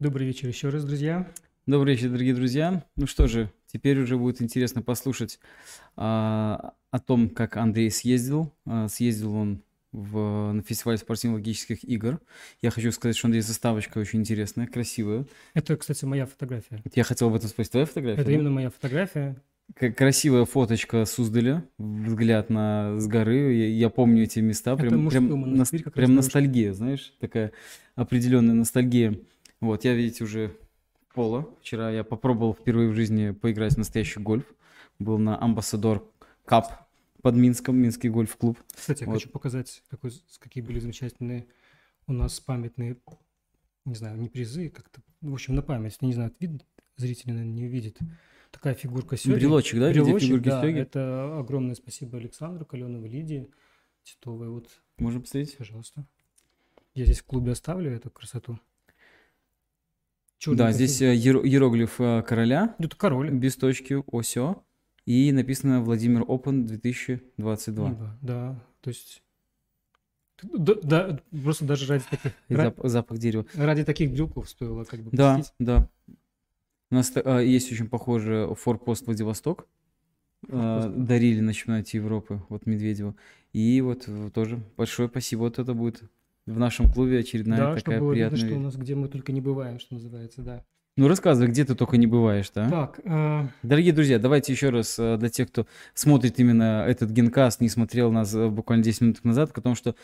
Добрый вечер еще раз, друзья. Добрый вечер, дорогие друзья. Ну что же, теперь уже будет интересно послушать а, о том, как Андрей съездил. А, съездил он в, на фестиваль спортивно-логических игр. Я хочу сказать, что Андрей заставочка очень интересная, красивая. Это, кстати, моя фотография. Я хотел об этом спросить. Твоя фотография? Это да? именно моя фотография. Красивая фоточка Суздаля, взгляд на с горы. Я, я помню эти места. Прям, прям, монастырь, прям ностальгия, знаешь, такая определенная ностальгия. Вот, я, видите, уже поло. Вчера я попробовал впервые в жизни поиграть в настоящий гольф. Был на Амбассадор Кап под Минском, Минский гольф-клуб. Кстати, я Вот. хочу показать, какой, какие были замечательные у нас памятные, не знаю, не призы, как-то, в общем, на память. Не знаю, видно, зрители, наверное, не видят. Такая фигурка сёги. Брелочек, да, Брелочек, да, сёги? это огромное спасибо Александру, Каленовой Лидии, Титовой. Вот, Можно посмотреть? пожалуйста. Я здесь в клубе оставлю эту красоту. Да, Чёрненькая здесь э, иеро- иероглиф э, короля, Это король. без точки, осё. И написано Владимир Опен 2022. Да, да, то есть... Да, да, просто даже ради таких, И ра- зап- запах дерева. ради таких брелков стоило как бы Да, посетить. да. У нас а, есть очень похожий форпост Владивосток. А, дарили на чемпионате Европы, вот Медведеву. И вот тоже большое спасибо. Вот это будет в нашем клубе очередная Да, чтобы такая видно, приятная... что у нас где мы только не бываем, что называется, да. Ну рассказывай, где ты только не бываешь, да? Так, э, Дорогие друзья, давайте еще раз э, для тех, кто смотрит именно этот генкаст, не смотрел нас э, буквально 10 минут назад, потому что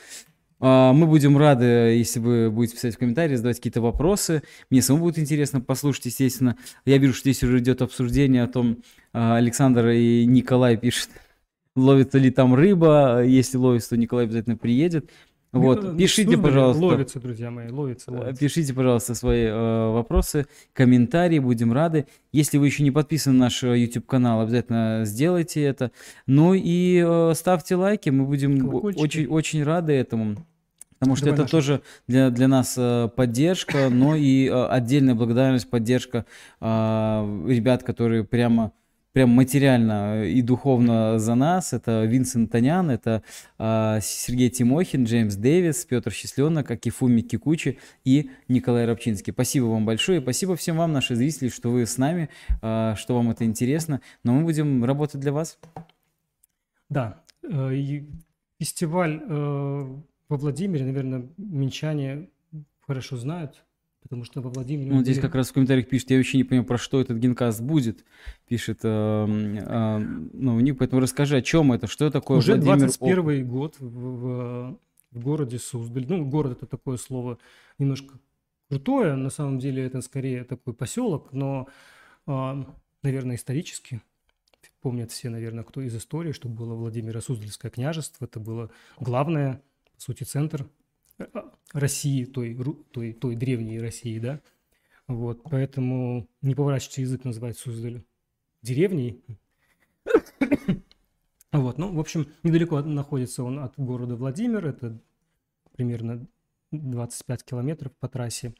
а, мы будем рады, если вы будете писать в комментарии, задавать какие-то вопросы. Мне самому будет интересно послушать, естественно. Я вижу, что здесь уже идет обсуждение о том, а, Александр и Николай пишет, ловится ли там рыба. Если ловится, то Николай обязательно приедет. Вот, ну, пишите, Суздаль пожалуйста. Ловится, друзья мои, ловится, Э, ловится. Пишите, пожалуйста, свои э, вопросы, комментарии, будем рады. Если вы еще не подписаны на наш э, YouTube-канал, обязательно сделайте это. Ну и э, ставьте лайки, мы будем Колокольчики. очень, очень рады этому. Потому что Давай это наши. тоже для, для нас э, поддержка, но и э, отдельная благодарность, поддержка э, ребят, которые прямо, прям материально и духовно за нас. Это Винсент Танян, это э, Сергей Тимохин, Джеймс Дэвис, Петр Счастленок, Акифуми Кикучи и Николай Рабчинский. Спасибо вам большое. Спасибо всем вам, наши зрители, что вы с нами, э, что вам это интересно. Но мы будем работать для вас. Да, э, и фестиваль э, во Владимире, наверное, минчане хорошо знают, потому что во Владимире... Ну, здесь как раз в комментариях пишет, я вообще не понимаю, про что этот генкаст будет, пишет эм, э, ну, Ник, поэтому расскажи, о чем это, что такое Уже Владимир 21 год в, в- в городе Суздаль. Ну, город это такое слово немножко крутое. На самом деле это скорее такой поселок, но, а, наверное, исторически помнят все, наверное, кто из истории, что было Владимиро Суздальское княжество. Это было главное, по сути, центр э, России, той, той, той древней России, да. Вот, поэтому не поворачивается язык называть Суздаль деревней. Вот, ну, в общем, недалеко находится он от города Владимир, это примерно 25 километров по трассе.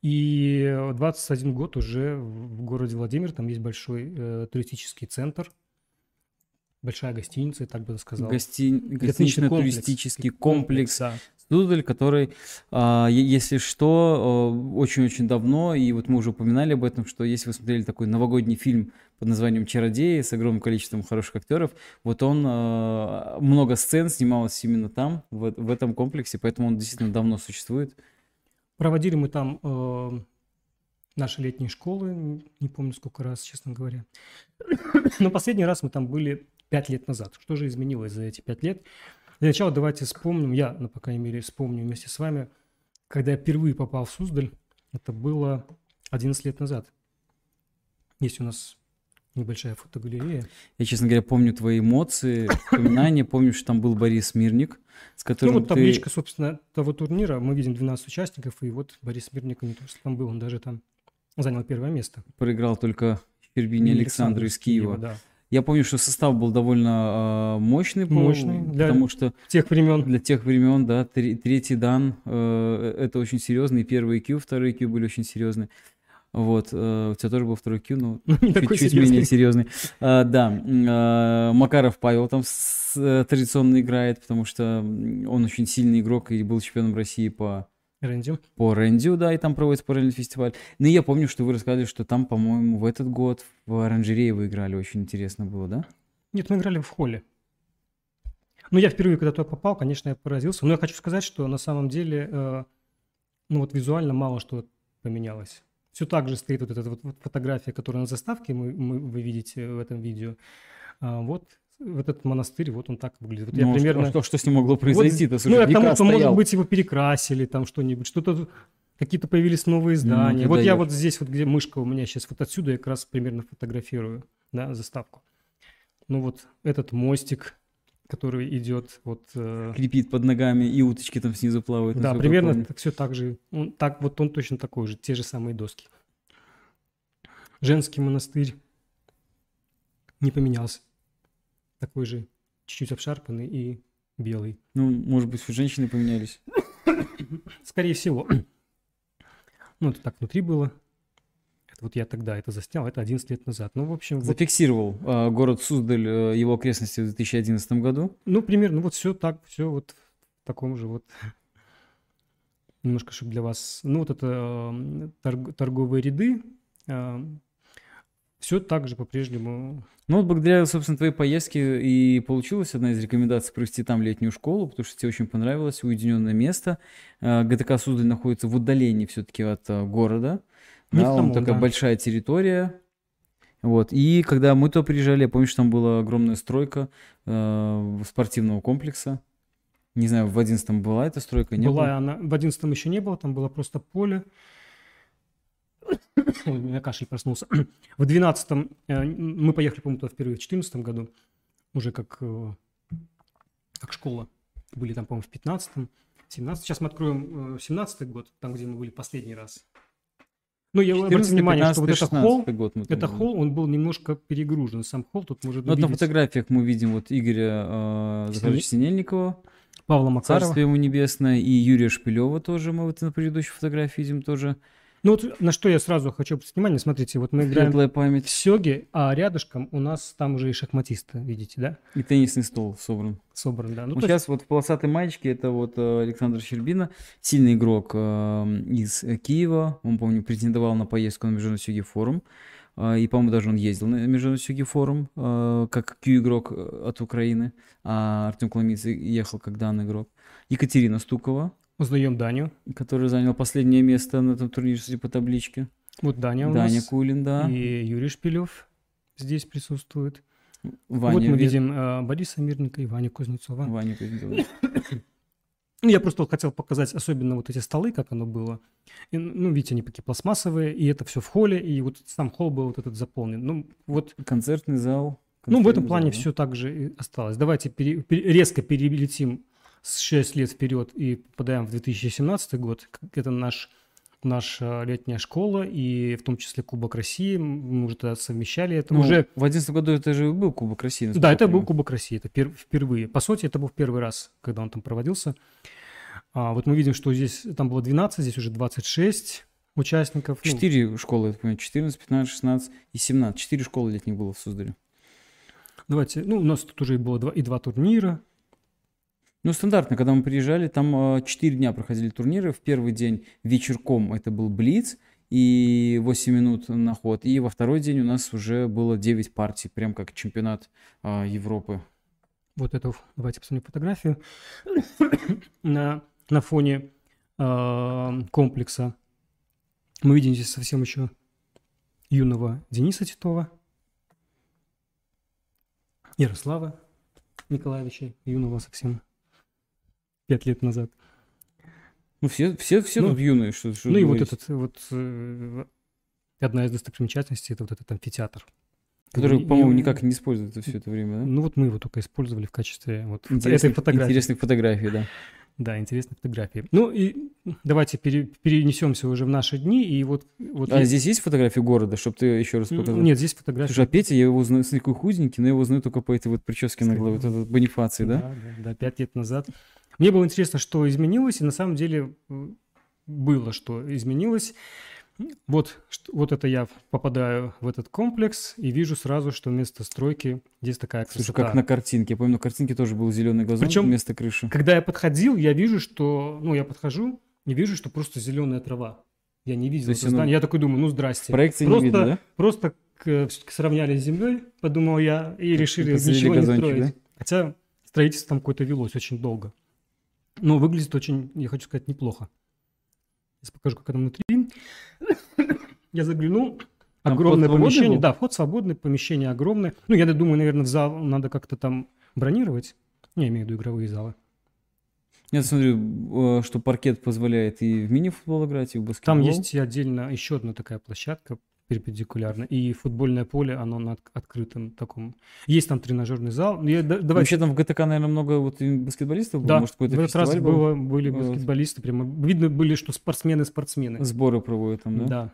И 21 год уже в городе Владимир, там есть большой э, туристический центр, большая гостиница, я так бы сказал. гости... Гостинично-туристический комплекс да. Суздаль, который, а, если что, а, очень-очень давно, и вот мы уже упоминали об этом, что если вы смотрели такой новогодний фильм под названием «Чародеи» с огромным количеством хороших актеров, вот он, а, много сцен снималось именно там, в, в этом комплексе, поэтому он действительно давно существует. Проводили мы там э, наши летние школы, не помню сколько раз, честно говоря. Но последний раз мы там были пять лет назад. Что же изменилось за эти пять лет? Для начала давайте вспомним, я, ну, по крайней мере, вспомню вместе с вами, когда я впервые попал в Суздаль, это было 11 лет назад. Есть у нас небольшая фотогалерея. Я, честно говоря, помню твои эмоции, воспоминания, помню, что там был Борис Мирник, с Ну, которым вот ты... табличка, собственно, того турнира. Мы видим 12 участников, и вот Борис Мирник не то, что там был, он даже там занял первое место. проиграл только Щербине Александру из Киева. да. Я помню, что состав был довольно э, мощный, Мощный, для- потому что Тех времен. для тех времен, да, тре- третий дан, э, это очень серьезный, первый Q, второй Q были очень серьезные. Вот, э, у тебя тоже был второй Q, но такой чуть-чуть менее серьезный. А, да, а, Макаров Павел там с- э, традиционно играет, потому что он очень сильный игрок и был чемпионом России по Рэнди. по Рендю, да, и там проводится параллельный фестиваль. Но я помню, что вы рассказали, что там, по-моему, в этот год в оранжерее вы играли. Очень интересно было, да? Нет, мы играли в холле. Ну, я впервые, когда туда попал, конечно, я поразился. Но я хочу сказать, что на самом деле, э, ну вот визуально мало что поменялось. Все так же стоит вот эта вот вот фотография, которая на заставке мы, мы- вы видите в этом видео. А вот в этот монастырь, вот он так выглядит. Вот я Ну, а что- примерно... Что, что с ним могло Вот, произойти-то? ну, я к тому, что, может быть, его перекрасили, там что-нибудь, что-то, какие-то появились новые здания. ты вот я даешь. вот здесь, вот где мышка у меня сейчас, вот отсюда я как раз примерно фотографирую, да, заставку. Ну вот этот мостик, который идет вот... э, Крепит под ногами, и уточки там снизу плавают. да, я примерно помню. все так же. Он, так, вот он точно такой же, те же самые доски. Женский монастырь не поменялся. Такой же, чуть-чуть обшарпанный и белый. Ну, может быть, женщины поменялись. Скорее всего. Ну, это так внутри было. Это вот я тогда это заснял, это 11 лет назад. Ну, в общем, вот, Зафиксировал а, город Суздаль, э, его окрестности в 2011 году. ну, примерно, вот все так, все вот в таком же вот. Немножко, чтобы для вас... Ну, вот это э, торг- торговые ряды. Все так же по-прежнему. Ну вот благодаря, собственно, твоей поездке и получилась одна из рекомендаций провести там летнюю школу, потому что тебе очень понравилось, уединенное место. А, ГТК Суздаль находится в удалении все-таки от а, города. Не в Да, он самом, такая да. большая территория. Вот. И когда мы туда приезжали, я помню, что там была огромная стройка э, спортивного комплекса. Не знаю, в 11 была эта стройка, не была было? она... В 11 еще не было, там было просто поле. Ой, у меня кашель проснулся. В 12 мы поехали, по-моему, туда впервые в 14 году, уже как, э, как школа. Были там, по-моему, в 15 17 Сейчас мы откроем 17 год, там, где мы были последний раз. Ну, я обратил 14, внимание, что вот 15, это холл, 16 год это холл, он был немножко перегружен. Сам холл тут может Ну, вот на фотографиях мы видим вот Игоря э, Захаровича Синельникова, Павла Макарова. Царствие ему небесное, и Юрия Шпилева тоже мы вот на предыдущей фотографии видим тоже. Ну, вот на что я сразу хочу обратить внимание, смотрите, вот мы играем Светлая в память. Сёге, а рядышком у нас там уже и шахматисты, видите, да? И теннисный стол собран. Собран, да. Ну, Ну, есть- сейчас вот в полосатой маечке это вот э, Александр Щербина, сильный игрок э, из э, Киева. Он, помню, претендовал на поездку на Международный Сёги форум. И, по-моему, даже он ездил на Международный Сёги форум как Q-игрок от Украины. А Артем Коломиц ехал как данный игрок. Екатерина Стукова, узнаем Даню. который занял последнее место на этом турнире судя по табличке. Вот Даня у Даня нас. Кулин, да. И Юрий Шпилев здесь присутствует. Ваня вот мы Вет- видим э, Бориса Мирника и Ваню Кузнецова. Ваня Кузнецов. Ну, я просто хотел показать особенно вот эти столы, как оно было. И, ну, видите, они такие пластмассовые, и это все в холле, и вот сам холл был вот этот заполнен. Ну, вот Концертный зал. Ну, в этом концертный плане зал, да. все так же и осталось. Давайте пере- пере- резко перелетим с 6 лет вперед и попадаем в 2017 год. Это наш, наша летняя школа, и в том числе Кубок России. Мы уже тогда совмещали это. Ну, уже... в 11 году это же был Кубок России. Да, это был. Кубок России, это пер- впервые. По сути, это был первый раз, когда он там проводился. А, вот мы видим, что здесь там было 12, здесь уже 26 участников. Ну, Четыре школы, я понимаю, 14, 15, 16 и 17. Четыре школы летних было в Суздале. давайте, ну, у нас тут уже было два, и два турнира. Ну, стандартно, когда мы приезжали, там э, четыре дня проходили турниры. В первый день вечерком это был Блиц и 8 минут на ход. И во второй день у нас уже было 9 партий, прям как чемпионат э, Европы. Вот эту, давайте посмотрим фотографию. на, на фоне э, комплекса мы видим здесь совсем еще юного Дениса Титова, Ярослава Николаевича, юного совсем, пять лет назад. Ну, все, все, все Ну, тут юные, что, что ну и вот этот вот э, одна из достопримечательностей это вот этот амфитеатр. Который, по-моему, никак не используется все это время, да? Ну вот мы его только использовали в качестве вот этой Интересных, фотографии. интересных фотографий, да. Да, интересные фотографии. Ну и давайте пере- перенесемся уже в наши дни. И вот, вот А я- здесь есть фотографии города, чтобы ты еще раз показал? Нет, здесь фотографии. Слушай, а Петя, я его знаю, смотри, какой худенький, но я его знаю только по этой вот прическе на голове, вот этот Бонифаций, да? Да, да, да, пять лет назад. Мне было интересно, что изменилось, и на самом деле было, что изменилось. Вот, вот это я попадаю в этот комплекс и вижу сразу, что вместо стройки здесь такая Слушай, красота. как на картинке. Я помню, на картинке тоже был зеленый газон Причем- вместо крыши. Когда я подходил, я вижу, что... Ну, я подхожу, и вижу, что просто зеленая трава. Я не видел То есть это здание. Я такой думаю, ну здрасте. Проекции не просто, видно, да? Просто к- сравняли с землей, подумал я, и решили посадили ничего не строить. да? Хотя строительство там какое-то велось очень долго. Но выглядит очень, я хочу сказать, неплохо. Сейчас покажу, как это внутри. Я заглянул. Огромное помещение. Да, вход свободный, помещение огромное. Ну, я думаю, наверное, в зал надо как-то там бронировать. Я имею в виду игровые залы. Я смотрю, э, что паркет позволяет и в мини-футбол играть, и в баскетбол. Там есть отдельно еще одна такая площадка перпендикулярно. И футбольное поле, оно на от- открытом таком. Есть там тренажерный зал. Я, да- давай Вообще там в ГТК, наверное, много вот баскетболистов было. Да, Может, какой-то в этот раз был? было, были баскетболисты, прямо видно были, что спортсмены-спортсмены. Сборы проводят там, да? Да.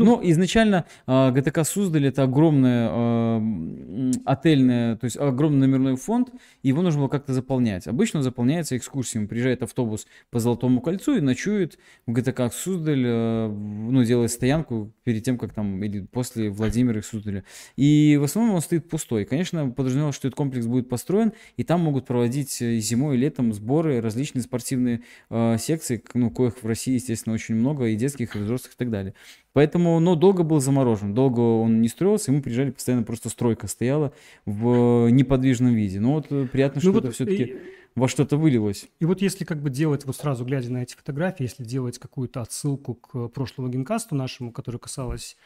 Ну, изначально а, ГТК Суздаль это огромное а, м, отельное, то есть огромный номерной фонд, и его нужно было как-то заполнять. Обычно заполняется экскурсиями. Приезжает автобус по Золотому кольцу и ночует в ГТК Суздаль, а, в- ну, делает стоянку перед тем, как там, или после Владимира и Суздаля. И в основном он стоит пустой. Конечно, подразумевалось, что этот комплекс будет построен, и там могут проводить э, зимой, и летом сборы, различные спортивные э, секции, ну, коих в России, естественно, очень много, и детских, и взрослых, и так далее. Поэтому, но долго был заморожен, долго он не строился, и мы приезжали, постоянно просто стройка стояла в неподвижном виде. Но вот э, приятно, что Ну это вот все-таки и, во что-то вылилось. и вот если как бы делать, вот сразу глядя на эти фотографии, если делать какую-то отсылку к прошлому генкасту нашему, который касалась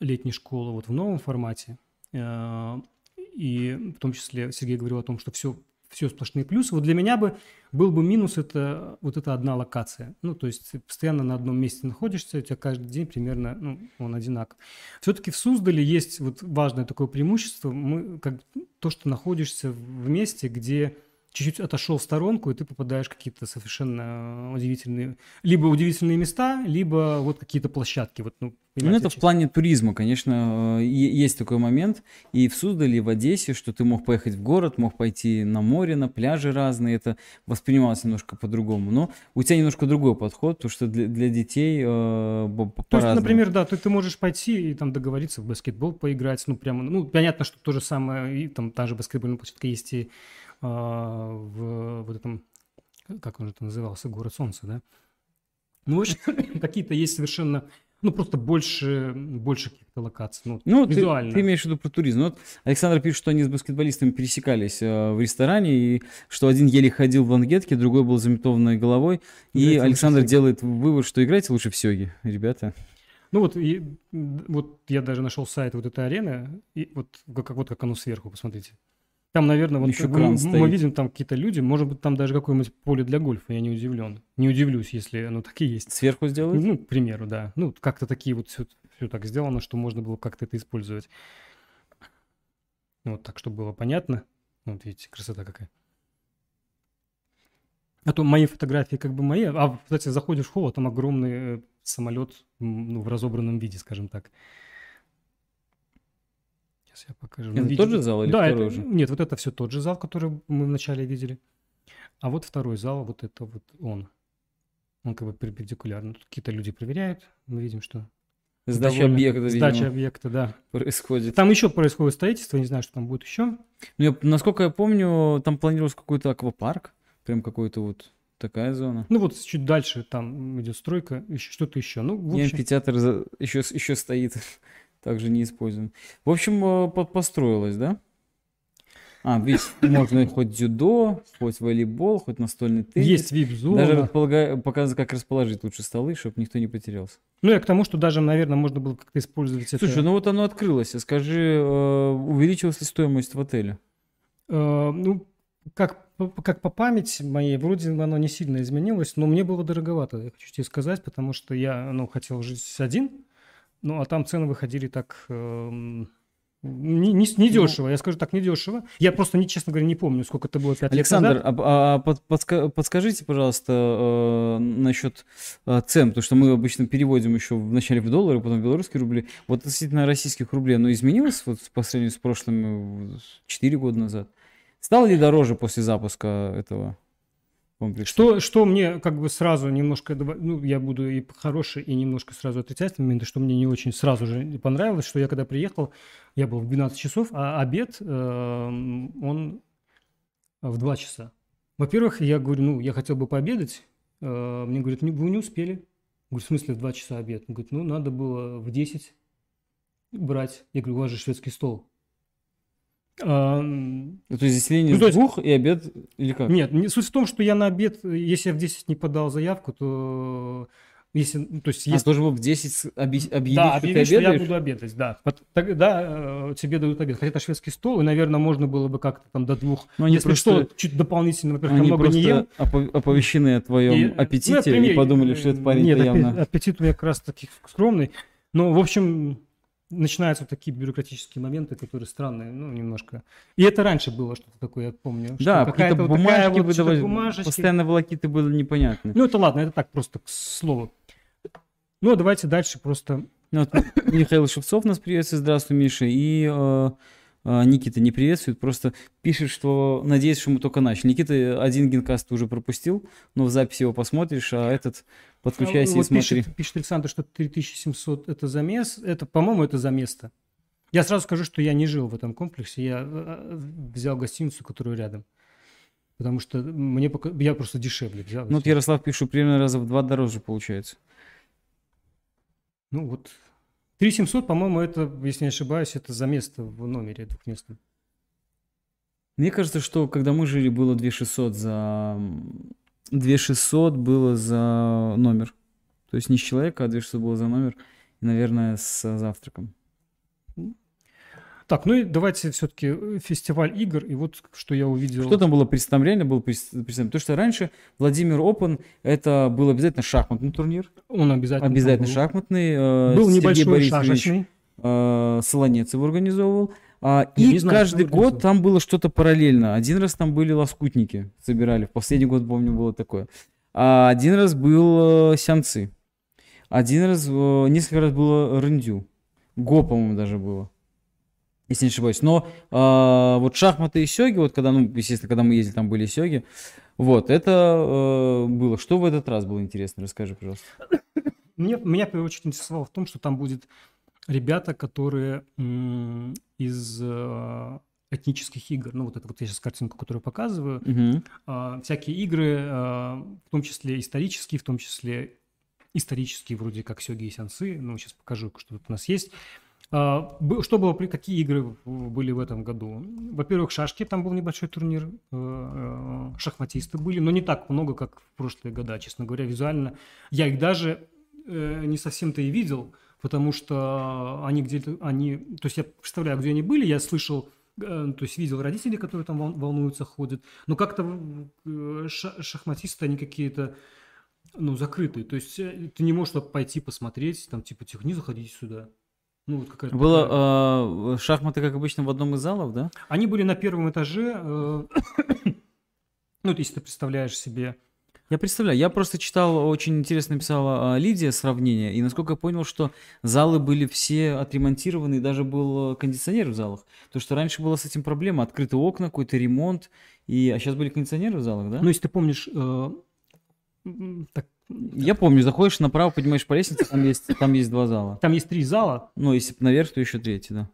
летней школы вот в новом формате, э, и в том числе Сергей говорил о том, что все, все сплошные плюсы, вот для меня бы был бы минус это вот эта одна локация. Ну, то есть ты постоянно на одном месте находишься, у тебя каждый день примерно, ну, он одинаков. Все-таки в Суздале есть вот важное такое преимущество, мы как то, что находишься в месте, где чуть-чуть отошел в сторонку, и ты попадаешь в какие-то совершенно удивительные, либо удивительные места, либо вот какие-то площадки. Вот, ну, Ну, это в плане туризма, конечно, э, есть такой момент. И в Суздале, и в Одессе, что ты мог поехать в город, мог пойти на море, на пляжи разные. Это воспринималось немножко по-другому. Но у тебя немножко другой подход, потому что для, для детей э, по- То есть, например, да, ты, ты можешь пойти и там договориться в баскетбол поиграть, ну, прямо, ну, понятно, что то же самое, и там та же баскетбольная площадка есть и в вот этом, как он же это назывался, город солнца, да? Ну, в общем, какие-то есть совершенно, ну, просто больше, больше каких-то локаций, ну, Ну, ты, визуально. ты имеешь в виду про туризм. Ну, Вот Александр пишет, что они с баскетболистами пересекались э, в ресторане, и что один еле ходил в лангетке, другой был заметованной головой. И Играйте лучше Александр делает вывод, что играйте лучше в сёге, ребята. Ну вот, и, вот я даже нашел сайт вот этой арены, и вот как, вот как оно сверху, посмотрите. Там, наверное, вот Ещё мы- мы, видим там какие-то люди, может быть, там даже какое-нибудь поле для гольфа, я не удивлен. Не удивлюсь, если оно такие есть. Сверху сделают? Ну, к примеру, да. Ну, как-то такие вот все, так сделано, что можно было как-то это использовать. Вот так, чтобы было понятно. Вот видите, красота какая. А то мои фотографии как бы мои. А, кстати, заходишь в холл, а там огромный э, самолет ну, в разобранном виде, скажем так. Сейчас я покажу. Ну, Это видите- тот же зал или да, второй это- уже? Нет, вот это все тот же зал, который мы вначале видели. А вот второй зал, вот это вот он. Он как бы перпендикулярно. Тут какие-то люди проверяют. Мы видим, что... Сдача довольно- объекта, Сдача видимо, объекта, да. происходит. Там еще происходит строительство, не знаю, что там будет еще. Ну, я- насколько я помню, там планировался какой-то аквапарк, прям какой-то вот такая зона. Ну вот чуть дальше там идет стройка, еще что-то еще. Ну, в И общем, амфитеатр за- еще, еще стоит, также не используем. В общем, э, по- построилось, да? А, видишь, можно хоть дзюдо, хоть волейбол, хоть настольный теннис. есть вип-зона. Даже показывают, как расположить лучше столы, чтобы никто не потерялся. Ну, я к тому, что даже, наверное, можно было как-то использовать Слушай, это. ну вот оно открылось. Скажи, э, увеличилась ли стоимость в отеле? Э, ну, как, по- как по памяти моей, вроде оно не сильно изменилось, но мне было дороговато, я хочу тебе сказать, потому что я, ну, хотел жить один, ну, а там цены выходили так... эм, не, не, не дешево, я скажу так, не дешево. Я просто, не, честно говоря, не помню, сколько это было пять Александр, лет назад. а, а под- подска- подскажите, пожалуйста, э, насчет э, цен, потому что мы обычно переводим еще вначале в доллары, потом в белорусские рубли. Вот относительно российских рублей, оно изменилось вот по сравнению с прошлыми 4 года назад? Стало ли дороже после запуска этого комплекса? Что, что мне как бы сразу немножко, ну, я буду и хороший, и немножко сразу отрицательный момент, что мне не очень сразу же понравилось, что я когда приехал, я был в 12 часов, а обед, эм, он в 2 часа. Во-первых, я говорю, ну, я хотел бы пообедать, Э, Мне говорят, «Не- вы не успели. Говорю, в смысле в 2 часа обед? Он говорит, ну, надо было в 10 брать. Я говорю, у вас же шведский стол. А, Ну, То есть заселение Ну, то есть- двух и обед или как? Нет, не- суть в том, что я на обед, если я в 10 не подал заявку, то если, ну, то есть, А если должен был в 10 с- объ- объявить, да, что объяви, ты что я обедаешь? буду обедать, да. Тогда э, тебе дадут обед. Хотя это шведский стол, и, наверное, можно было бы как-то там до двух. Ну, они Если просто- что, чуть дополнительно, во-первых, Они много не ем. оповещены о твоем И, аппетите ну, и подумали, что этот парень Нет, явно... аппетит у меня как раз таки скромный. Но, в общем, начинаются вот такие бюрократические моменты, которые странные, ну, немножко. И это раньше было что-то такое, я помню. Да, какие-то вот бумажки вот выдавали, бумажечки. постоянно волокиты были непонятны. Ну, это ладно, это так просто к слову. Ну, а давайте дальше просто... Ну, вот Михаил Шевцов нас приветствует, здравствуй, Миша, и э, Никита не приветствует, просто пишет, что надеется, что мы только начали. Никита один генкаст ты уже пропустил, но в записи его посмотришь, а этот подключайся А, вот и смотри. пишет, пишет Александр, что 3700 это за место. Это, по-моему, это за место. Я сразу скажу, что я не жил в этом комплексе. Я э, взял гостиницу, которую рядом. Потому что мне пока... я просто дешевле взял. Ну, вот Ярослав пишет, примерно раза в два дороже получается. Ну вот 3700, по-моему, это, если не ошибаюсь, это за место в номере двухместном. Мне кажется, что когда мы жили, было 2600 за... м, 2600 было за номер. То есть не с человека, а 2600 было за номер. И, наверное, с завтраком. Так, ну и давайте все-таки фестиваль игр. И вот что я увидел. Что там было представление? Было представление. Потому что раньше Владимир Опен это был обязательно шахматный турнир. Он обязательно. Обязательно был. шахматный. э, Был Сергей небольшой Борисович, шашечный. э, Солонец его организовывал. А, и знаю, каждый год там было что-то параллельно. Один раз там были лоскутники, собирали. В последний год, помню, было такое. А один раз был э, сянцы. Один раз, э, несколько раз было рындю. Го, по-моему, даже было. Если не ошибаюсь. Но э, вот шахматы и сёги, вот когда, ну, естественно, когда мы ездили, там были сёги. Вот, это э, было. Что в этот раз было интересно? Расскажи, пожалуйста. Мне, меня в первую очередь интересовало в том, что там будет ребята, которые м, из э, этнических игр, ну вот это вот я сейчас картинку, которую показываю, Мгм. а, всякие игры, а, в том числе исторические, в том числе исторические, вроде как Сёги и Сянцы, ну сейчас покажу, что тут у нас есть. А, Что было, какие игры были в этом году? Во-первых, шашки, там был небольшой турнир, э, э, шахматисты были, но не так много, как в прошлые года, честно говоря, визуально. Я их даже э, не совсем-то и видел, потому что они где-то, они, то есть я представляю, где они были, я слышал, то есть видел родителей, которые там вол- волнуются, ходят, но как-то ша- шахматисты, они какие-то, ну, закрытые, то есть ты не можешь пойти посмотреть, там, типа, тихо, не заходите сюда. Ну, вот какая-то такая- Было э, шахматы, как обычно, в одном из залов, да? Они были на первом этаже, э, ну, если ты представляешь себе, Я представляю, я просто читал, очень интересно написала а, Лидия сравнение, и насколько я понял, что залы были все отремонтированы, и даже был э, кондиционер в залах. То, что раньше была с этим проблема, открытые окна, какой-то ремонт, и, а сейчас были кондиционеры в залах, да? ну, если ты помнишь, э, так, я помню, заходишь направо, поднимаешь по лестнице, там есть, там есть два зала. там есть три зала, Ну, если наверх, то еще третий, да.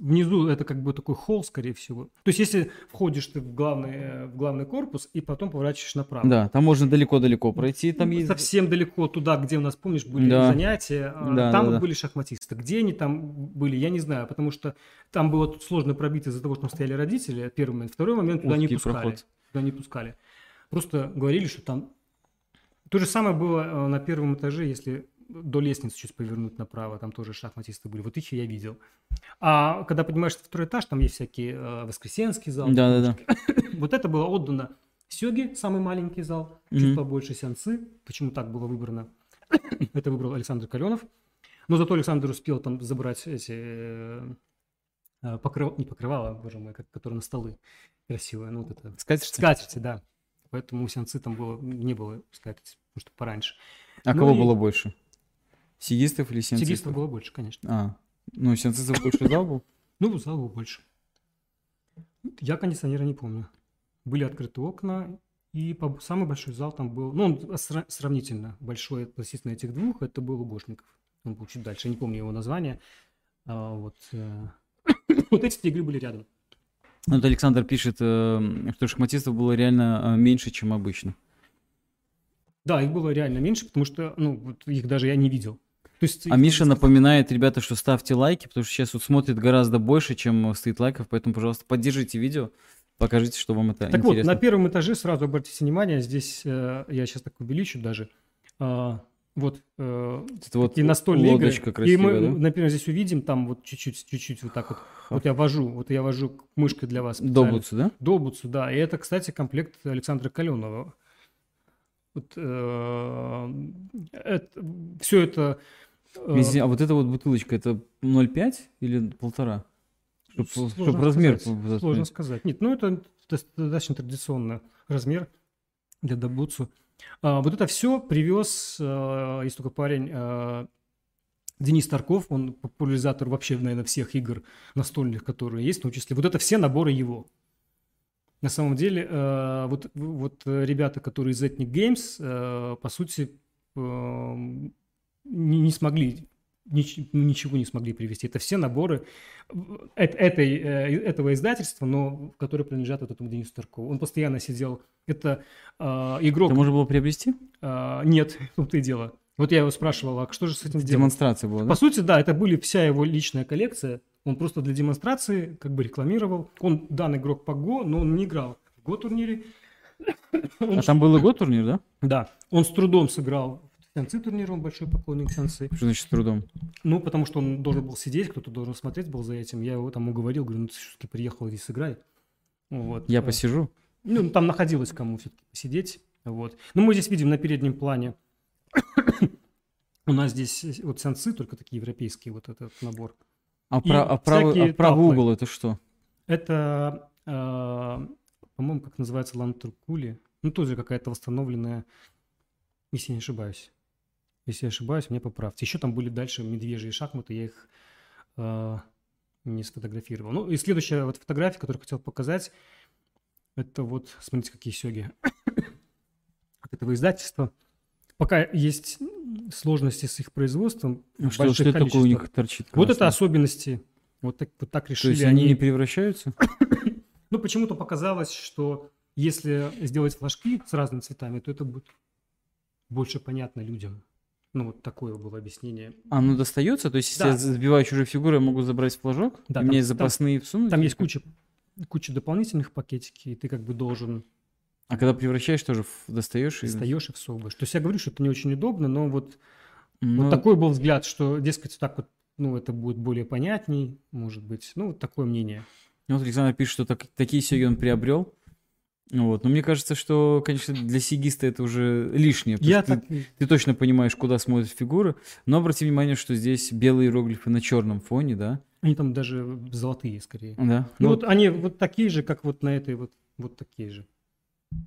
внизу это как бы такой холл, скорее всего. То есть, если входишь ты в главный, э, в главный корпус и потом поворачиваешь направо. Да, там можно далеко-далеко пройти, там есть... Совсем далеко туда, где у нас, помнишь, были Да. занятия, а, Да, там да, да. были шахматисты. Где они там были, я не знаю, потому что там было сложно пробить из-за того, что там стояли родители, первый момент. Второй момент, туда не Узкий пускали. проход. Туда не пускали. Просто говорили, что там... То же самое было э, на первом этаже, если до лестницы чуть повернуть направо, там тоже шахматисты были. Вот их я видел. А когда поднимаешься на второй этаж, там есть всякие э, Воскресенский зал. Да-да-да. Вот это было отдано Сёге, самый маленький зал, чуть Мгм. побольше Сянцы. Почему так было выбрано? Это выбрал Александр Каленов. Но зато Александр успел там забрать эти э, э, покрыв- не покрывала, боже мой, как, которые на столы красивые. Ну, вот это Скатерть? скатерти, да. Поэтому у там было, не было скатерти, потому что пораньше. А Ну кого и- было больше? Сигистов или сенцистов? Сигистов было больше, конечно. А, ну, сенцистов больше зал был? Ну, зал было больше. Я кондиционера не помню. Были открыты окна, и самый большой зал там был, ну, он сра- сравнительно большой относительно этих двух, это был у Гошников. Он был чуть дальше, я не помню его название. А, вот, э, вот эти игры были рядом. Вот Александр пишет, э, что шахматистов было реально э, меньше, чем обычно. Да, их было реально меньше, потому что, ну, вот их даже я не видел. То есть, а Миша напоминает, ребята, что ставьте лайки, потому что сейчас вот смотрит гораздо больше, чем стоит лайков, поэтому, пожалуйста, поддержите видео, покажите, что вам это так интересно. Так вот, на первом этаже сразу обратите внимание, здесь э, я сейчас так увеличу даже, э, вот, э, это вот и настольные лодочка игры. красивая, и мы, да? например, здесь увидим, там вот чуть-чуть, чуть-чуть вот так вот, вот я вожу, вот я вожу мышкой для вас. Добуцу, да? Добуцу, да. И это, кстати, комплект Александра Каленова. Вот, э, это, все это... Э, Извини, а вот эта вот бутылочка, это 0,5 или полтора? Чтобы, чтобы размер... Сказать, сложно сказать. Нет, ну это достаточно традиционный размер для Добуцу. А, вот это все привез, а, есть только парень, а, Денис Тарков, он популяризатор вообще, наверное, всех игр настольных, которые есть, в том числе. Вот это все наборы его. На самом деле, э, вот, вот ребята, которые из Ethnic Games, э, по сути, э, не смогли ничего не смогли привести. Это все наборы этой, этого издательства, но которые принадлежат вот этому Денису Таркову. Он постоянно сидел. Это э, игрок. Это можно было приобрести? Э, нет, том-то и дело. Вот я его спрашивал, а что же с этим делать? Демонстрация была, да? По сути, да, это были вся его личная коллекция. Он просто для демонстрации как бы рекламировал. Он данный игрок по ГО, но он не играл в ГО-турнире. А там был и ГО-турнир, да? Да. Он с трудом сыграл Сянцы турнир, он большой поклонник Сянцы. Что значит с трудом? Ну, потому что он должен был сидеть, кто-то должен смотреть был за этим. Я его там уговорил, говорю, ну ты все-таки приехал здесь сыграй. Вот. Я посижу? Ну, там находилось кому все-таки посидеть. Вот. Ну, мы здесь видим на переднем плане у нас здесь вот сенсы, только такие европейские, вот этот набор. А, про, а, правый, а правый угол это что? Это, э, по-моему, как называется, лантуркули. Ну, тоже какая-то восстановленная, если не ошибаюсь. Если я ошибаюсь, мне поправьте. Еще там были дальше медвежьи шахматы, я их э, не сфотографировал. Ну, и следующая вот фотография, которую хотел показать, это вот, смотрите, какие сёги от этого издательства. Пока есть сложности с их производством. Ну, что, что такое у них торчит? Красный? Вот это особенности. Вот так, вот так решили. То есть они не превращаются? ну, почему-то показалось, что если сделать флажки с разными цветами, то это будет больше понятно людям. Ну, вот такое было объяснение. А, ну достается? То есть, если да. я сбиваю чужие фигуры, я могу забрать флажок? Да, у меня есть запасные там, всунуть? Там есть куча, куча дополнительных пакетики, и ты как бы должен а когда превращаешь, тоже достаешь? Достаешь и всовываешь. То есть я говорю, что это не очень удобно, но вот, но... вот такой был взгляд, что, дескать, так вот, ну, это будет более понятней, может быть. Ну, вот такое мнение. Вот Александр пишет, что так, такие сёги он приобрел. Вот. Но мне кажется, что, конечно, для сигиста это уже лишнее. Я так... ты, ты точно понимаешь, куда смотрят фигуры. Но обрати внимание, что здесь белые иероглифы на черном фоне, да? Они там даже золотые, скорее. Да. Ну, ну вот они вот такие же, как вот на этой вот, вот такие же.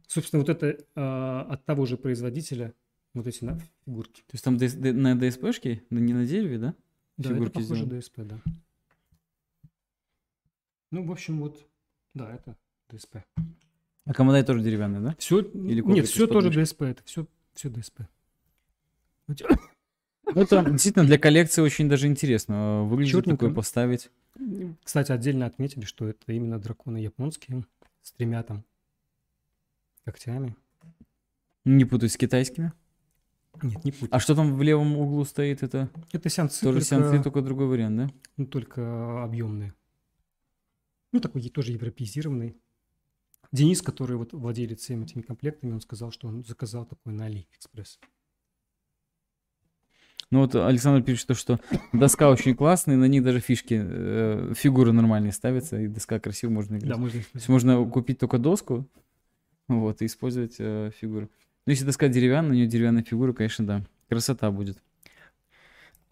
Собственно, вот это э, от того же производителя, вот эти на, фигурки. То есть там ДС, на ДСПшке, не на дереве, да? Да, фигурки это похоже сделаны. ДСП, да. Ну, в общем, вот, да, это ДСП. А комодай тоже деревянный, да? Все, Или нет, все тоже ДСП, это все, все ДСП. Ну, это действительно для коллекции очень даже интересно. Выглядит Черненько. такое поставить. Кстати, отдельно отметили, что это именно драконы японские с тремя там когтями. Не путать с китайскими? Нет, не путать. А что там в левом углу стоит? Это, это сянцы. Тоже только... сянцы, только другой вариант, да? Ну, только объемные. Ну, такой тоже европеизированный. Денис, который вот владелец всеми этими комплектами, он сказал, что он заказал такой на Алиэкспресс. Ну вот Александр пишет, что доска очень классная, на них даже фишки, э, фигуры нормальные ставятся, и доска красиво можно играть. Да, можно. То есть можно купить только доску, вот, и использовать э, фигуры. Ну, если доска деревянная, у нее деревянная фигура, конечно, да. Красота будет.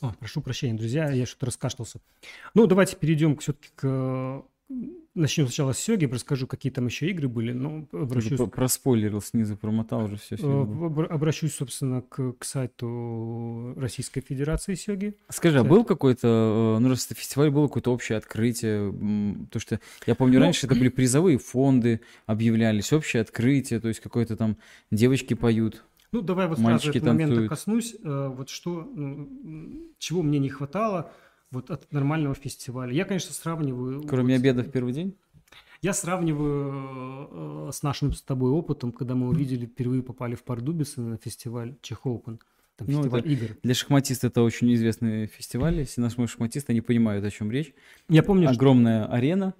О, прошу прощения, друзья, я что-то раскашлялся. Ну, давайте перейдем все-таки к Начнем сначала с Сёги, расскажу, какие там еще игры были. Но обращусь... Про проспойлерил снизу, промотал уже все. Э, обращусь, собственно, к, к сайту Российской Федерации Сёги. Скажи, Сайт. а был какой-то, э, ну раз это фестиваль, было какое-то общее открытие? То, что я помню, ну, раньше это были призовые фонды, объявлялись, общее открытие, то есть какое-то там девочки поют. Ну, давай вот сразу этого момента коснусь. Э, вот что, ну, чего мне не хватало – вот от нормального фестиваля. Я, конечно, сравниваю... Кроме вот, обеда в первый день? Я сравниваю э, с нашим с тобой опытом, когда мы увидели, впервые попали в Пардубице на фестиваль Чех Open. Там Ну, фестиваль это игр. Для шахматистов это очень известный фестиваль. Если наши шахматисты, они понимают, о чем речь. Я помню, что Огромная арена,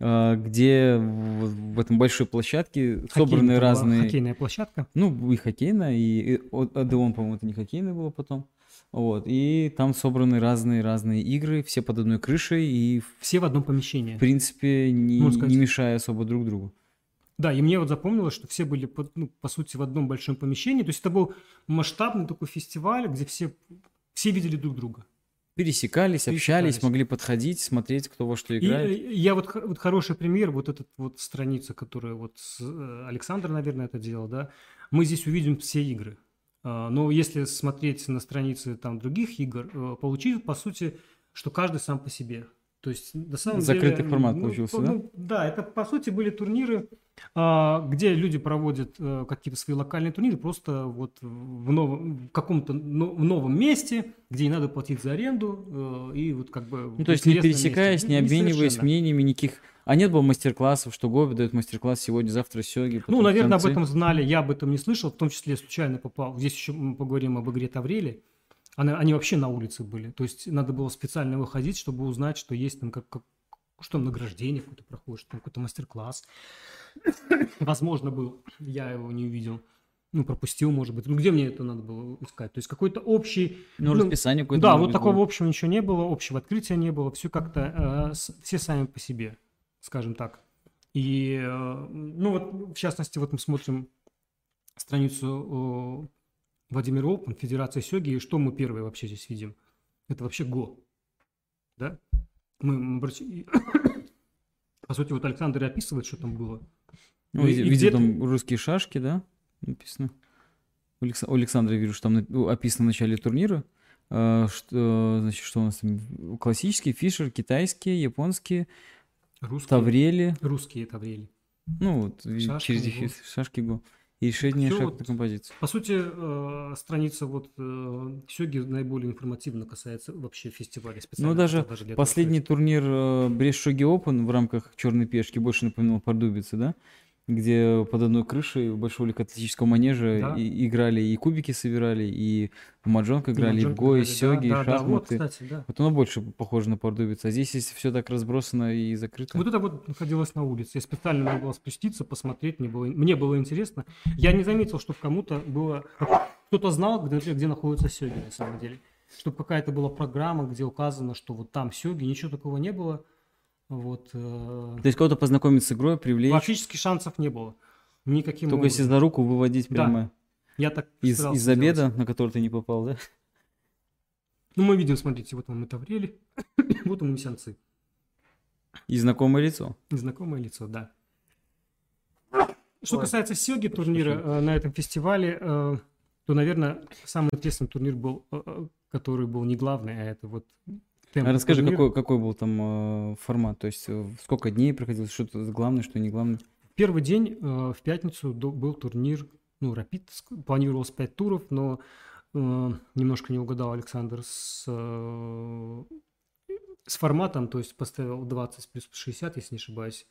а, где в этом большой площадке хоккейная собраны была разные... хоккейная площадка. Ну, и хоккейная, и, Одеон, по-моему, это не хоккейный было потом. Вот, и там собраны разные-разные игры, все под одной крышей, и, в Все в одном помещении. принципе, не, не мешая особо друг другу. Да, и мне вот запомнилось, что все были, по, ну, по сути, в одном большом помещении. То есть это был масштабный такой фестиваль, где все, все видели друг друга. Пересекались, общались, Пересекались. могли подходить, смотреть, кто во что И играет. э, я вот, вот хороший пример, вот эта вот страница, которая вот э, Александр, наверное, это делал, да, мы здесь увидим все игры. А, Но если смотреть на страницы там других игр, э, получилось, по сути, что каждый сам по себе. То есть, на самом Закрытый деле... формат ну, получился, по- да? ну, да, это, по сути, были турниры, а, где люди проводят э, какие-то свои локальные турниры просто вот в, новом, в каком-то в новом месте, где не надо платить за аренду, э, и вот как бы... Ну, то есть не месте. пересекаясь, Ну, не обмениваясь мнениями никаких. А нет было мастер-классов, что Гоби дает мастер-класс сегодня, завтра Сёги. Ну, наверное, об этом знали, я об этом не слышал, в том числе случайно попал. Здесь еще мы поговорим об игре Таврели. Она, они вообще на улице были. То есть надо было специально выходить, чтобы узнать, что есть там как, как- что там награждение какое-то проходит, там какой-то мастер-класс. Возможно, был. Я его не увидел. Ну, пропустил, может быть. Ну, где мне это надо было искать? То есть какой-то общий... Ну, ну, расписание какое-то. Да, вот такого было. общего ничего не было, общего открытия не было. Все как-то, э, с- все сами по себе, скажем так. И, э, ну вот, в частности, вот мы смотрим страницу э, Владимира Опен, Федерация Сёги, и что мы первые вообще здесь видим? Это вообще ГО. Да? Мы, и- по сути, вот Александр и описывает, что там было. Ну, и- видел, и видел там русские шашки, да, написано. У Алекса- у Александра вижу, что там ну, описано в начале турнира. А, Что, значит, что у нас там? Классические, фишер, китайские, японские, Русские, таврели. русские Таврели. Ну, вот, Шашки, через дефис, шашки го. И решение Всё шаг вот- на композицию. По сути, э, страница вот э, Сёги наиболее информативно касается вообще фестиваля. Специально Ну, даже этого Последний турнир э, Брест Шоги Open в рамках Черной пешки больше напоминал Пардубицы, да? Где под одной крышей большого легкоатлетического манежа Да. и- играли, и кубики собирали, и в маджонг И играли, и в Маджонг го, и сёги, и да, да, да, вот, шахматы. кстати, да. Вот оно больше похоже на Пардубицы. А здесь, если все так разбросано и закрыто. Вот это вот находилось на улице. Я специально надо было спуститься, посмотреть. Мне было, мне было интересно. Я не заметил, что в кому-то было... Кто-то знал, где, где находится Сёги, на самом деле. Чтобы какая-то была программа, где указано, что вот там Сёги. Ничего такого не было. Вот. э, То есть кого-то познакомить с игрой, привлечь, Практически шансов не было. Никаким только если образом. за руку выводить Да. прямо Я так из, из обеда, на который ты не попал, да? Ну, мы видим, смотрите, вот он и Таврели, вот он и Месянцы. И знакомое лицо. Незнакомое лицо, да. Что Ой. касается Сёги турнира э, на этом фестивале, э, то, наверное, самый интересный турнир был, э, э, который был не главный, а это вот темп А расскажи, какой, какой был там э, формат? То есть э, сколько дней проходил, что-то главное, что не главное? Первый день э, в пятницу до- был турнир, ну, Рапид, планировалось 5 туров, но э, немножко не угадал Александр с, э, с форматом, то есть поставил 20 плюс 60, если не ошибаюсь,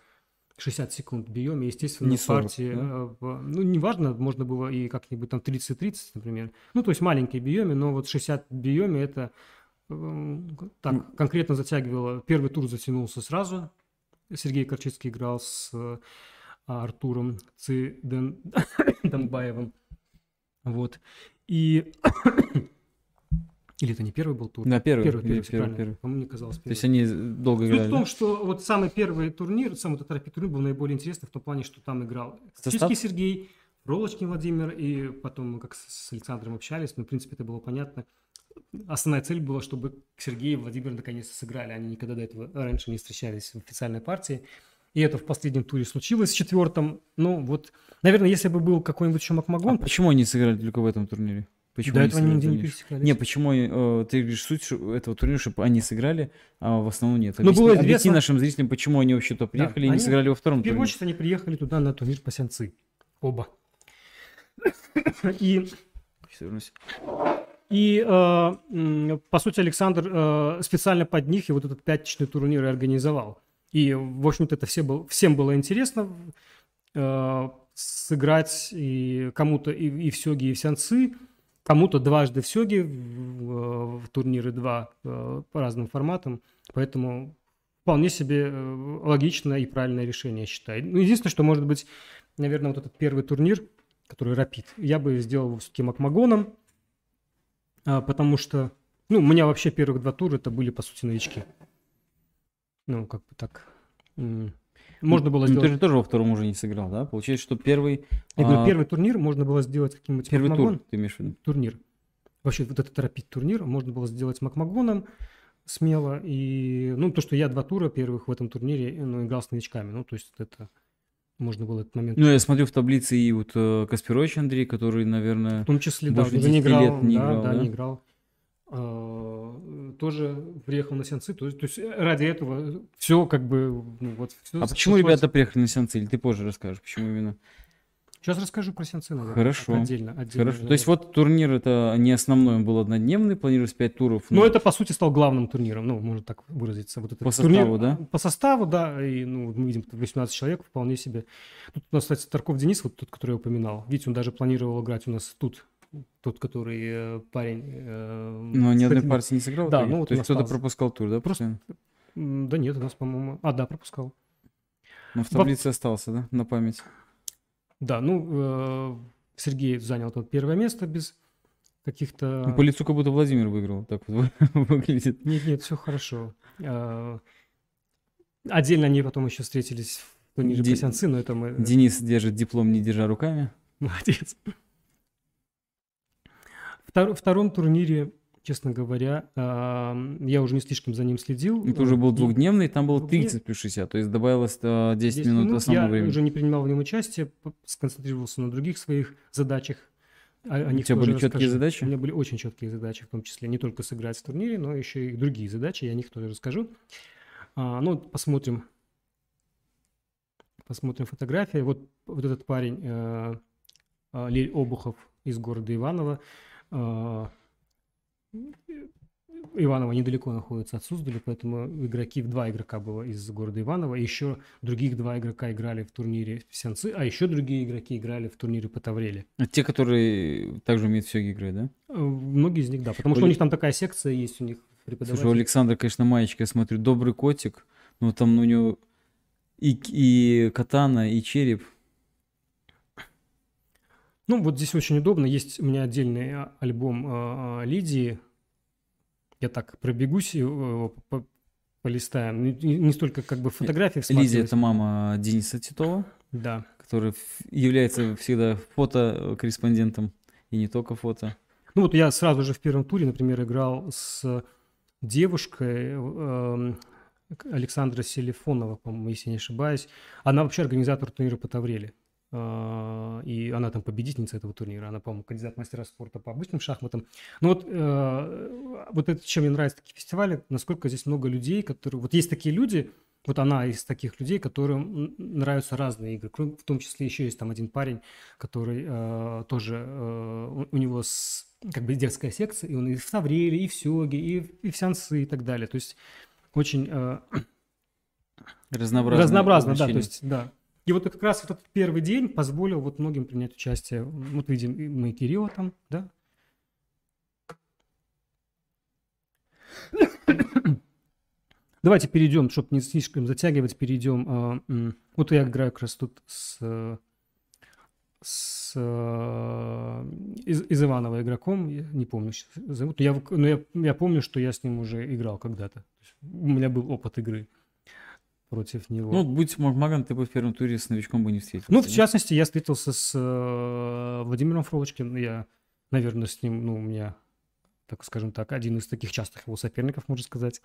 60 секунд биоме, естественно, Не в 40, партии, да? э, в- ну, неважно, можно было и как-нибудь там 30-30, например, ну, то есть маленькие биоме, но вот 60 биоме это так, конкретно затягивало, первый тур затянулся сразу, Сергей Корчицкий играл с э, Артуром Циден... Донбаевым. Вот. И... Или это не первый был тур? Да, первый. Первый, первый, первый, первый. По-моему, мне казалось То есть первый. они долго Суть играли. в да? том, что вот самый первый турнир, самый рапид турнир был наиболее интересный в том плане, что там играл? Чички Сергей, Ролочкин Владимир, и потом мы как с- с Александром общались, ну, в принципе, это было понятно. Основная цель была, чтобы Сергей и Владимир наконец-то сыграли. Они никогда до этого раньше не встречались в официальной партии. И это в последнем туре случилось, в четвертом. Ну, вот, наверное, если бы был какой-нибудь еще А Макмагон, почему они сыграли только в этом турнире? Почему до этого они нигде не пересекались. Не, почему э, ты говоришь суть этого турнира, чтобы они сыграли, а в основном нет? Ну, Объясни, было объясни известно- нашим зрителям, почему они вообще туда приехали и не они- сыграли во втором В первую турнире. очередь они приехали туда на турнир по сянцы. Оба. И Сейчас вернусь. И, э, по сути, Александр э, специально под них и вот этот пятничный турнир и организовал. И, в общем-то, это все был, всем было интересно э, сыграть и кому-то и, и в сёги, и в сянцы, кому-то дважды в сёги, в, в турниры два по разным форматам. Поэтому вполне себе логичное и правильное решение, я считаю. Ну, единственное, что может быть, наверное, вот этот первый турнир, который Рапид, я бы сделал все-таки Макмагоном, потому что, ну, у меня вообще первых два тура это были, по сути, новички. Ну, как бы так. Можно было Ну, сделать... Ты же тоже во втором уже не сыграл, да? Получается, что первый... Я говорю, а, первый турнир можно было сделать каким-нибудь Первый Макмагон. тур, ты имеешь в виду? турнир. Вообще вот этот Рапид турнир можно было сделать Макмагоном смело. И, ну, то, что я два тура первых в этом турнире ну, играл с новичками. Ну, то есть это можно было этот момент. Ну, я смотрю в таблице и вот э, Каспирович Андрей, который, наверное... В том числе, да, не 10 играл, лет не да, играл, да, да? не играл. А, тоже приехал на сеансы, то есть, то есть ради этого все как бы, ну, вот всё А почему ребята приехали на сеансы? Или ты позже расскажешь, почему именно? Сейчас расскажу про наверное. Хорошо. Отдельно, отдельно. Хорошо. То есть вот турнир это не основной, он был однодневный, планировалось 5 туров. Ну, но это, по сути, стал главным турниром, ну, можно так выразиться. Вот этот По турнир- составу, да? По составу, да, и, ну, мы видим, 18 человек вполне себе. Тут у нас, кстати, Тарков Денис, вот тот, который я упоминал. Видите, он даже планировал играть у нас тут, тот, который э, парень. э, Но ни с одной таким- партии не сыграл? Да, ну вот То есть кто-то пропускал тур, да? Просто- Да нет, у нас, по-моему... А, да, пропускал. Но в таблице остался, да? На память. Да, ну, э, Сергей занял тут первое место без каких-то... Ну, по лицу как будто Владимир выиграл. Так вот выглядит. Нет, нет, все хорошо. Э, Отдельно они потом еще встретились в турнире Ди- по сеансы, но это мы... э, Денис держит диплом, не держа руками. Молодец. Втор- втором турнире, честно говоря, я уже не слишком за ним следил. Это уже был двухдневный, там было двухдневный. 30 плюс 60. То есть добавилось э, 10, 10 минут минут основного я времени. уже не принимал в нем участие, сконцентрировался на других своих задачах. О, о У них тебя тоже были четкие расскажу. задачи? У меня были очень четкие задачи, в том числе не только сыграть в турнире, но еще и другие задачи, я о них тоже расскажу. А, ну, посмотрим. Посмотрим фотографии. Вот, вот этот парень, э, э, Лиль Обухов из города Иваново. Э, Иваново недалеко находится от Суздаля, поэтому игроки, два игрока было из города Иваново, еще других два игрока играли в турнире в Сенцы, а еще другие игроки играли в турнире по Тавреле. А Те, которые также умеют все играть, да? Э, Многие из них, да, потому что у них там такая секция есть, у них преподаватель. Слушай, у Александра, конечно, маечка, я смотрю, добрый котик. Но там у него и, и катана, и череп. Ну, вот здесь очень удобно. Есть у меня отдельный а, альбом а, а, Лидии. Я так пробегусь, его по- полистаем. Не, столько как бы фотографии Лиза всматриваюсь. это мама Дениса Титова, Да. который является всегда фотокорреспондентом. И не только фото. Ну, вот я сразу же в первом туре, например, играл с девушкой эм, Александра Селифонова, по-моему, если не ошибаюсь. Она вообще организатор турнира по Тавреле. А, И она там победительница этого турнира. Она, по-моему, кандидат мастера спорта по обычным шахматам. Ну вот, э, вот это, чем мне нравятся такие фестивали, насколько здесь много людей, которые... Вот есть такие люди, вот она из таких людей, которым нравятся разные игры. В том числе еще есть там один парень, который э, тоже... э, у, него с- как бы детская секция, и он и в Тавреле, и в Сёге, и, в- и в Сеансы, и так далее. То есть очень... э, Разнообразные Разнообразно, да, то есть, да. И вот как раз вот этот первый день позволил вот многим принять участие. Вот видим, и мы Кирилла там, да. Давайте перейдем, чтобы не слишком затягивать, перейдем. а, Вот я играю как раз тут с, с из, из Иванова игроком, я не помню, зовут, но я, но я, я помню, что я с ним уже играл когда-то. У меня был опыт игры против него. Ну, будь Магмаган, ты бы в первом туре с новичком бы не встретился. Ну, в частности, я встретился с э, Владимиром Фролочкиным. Я, наверное, с ним, ну, у меня, так скажем так, один из таких частых его соперников, можно сказать.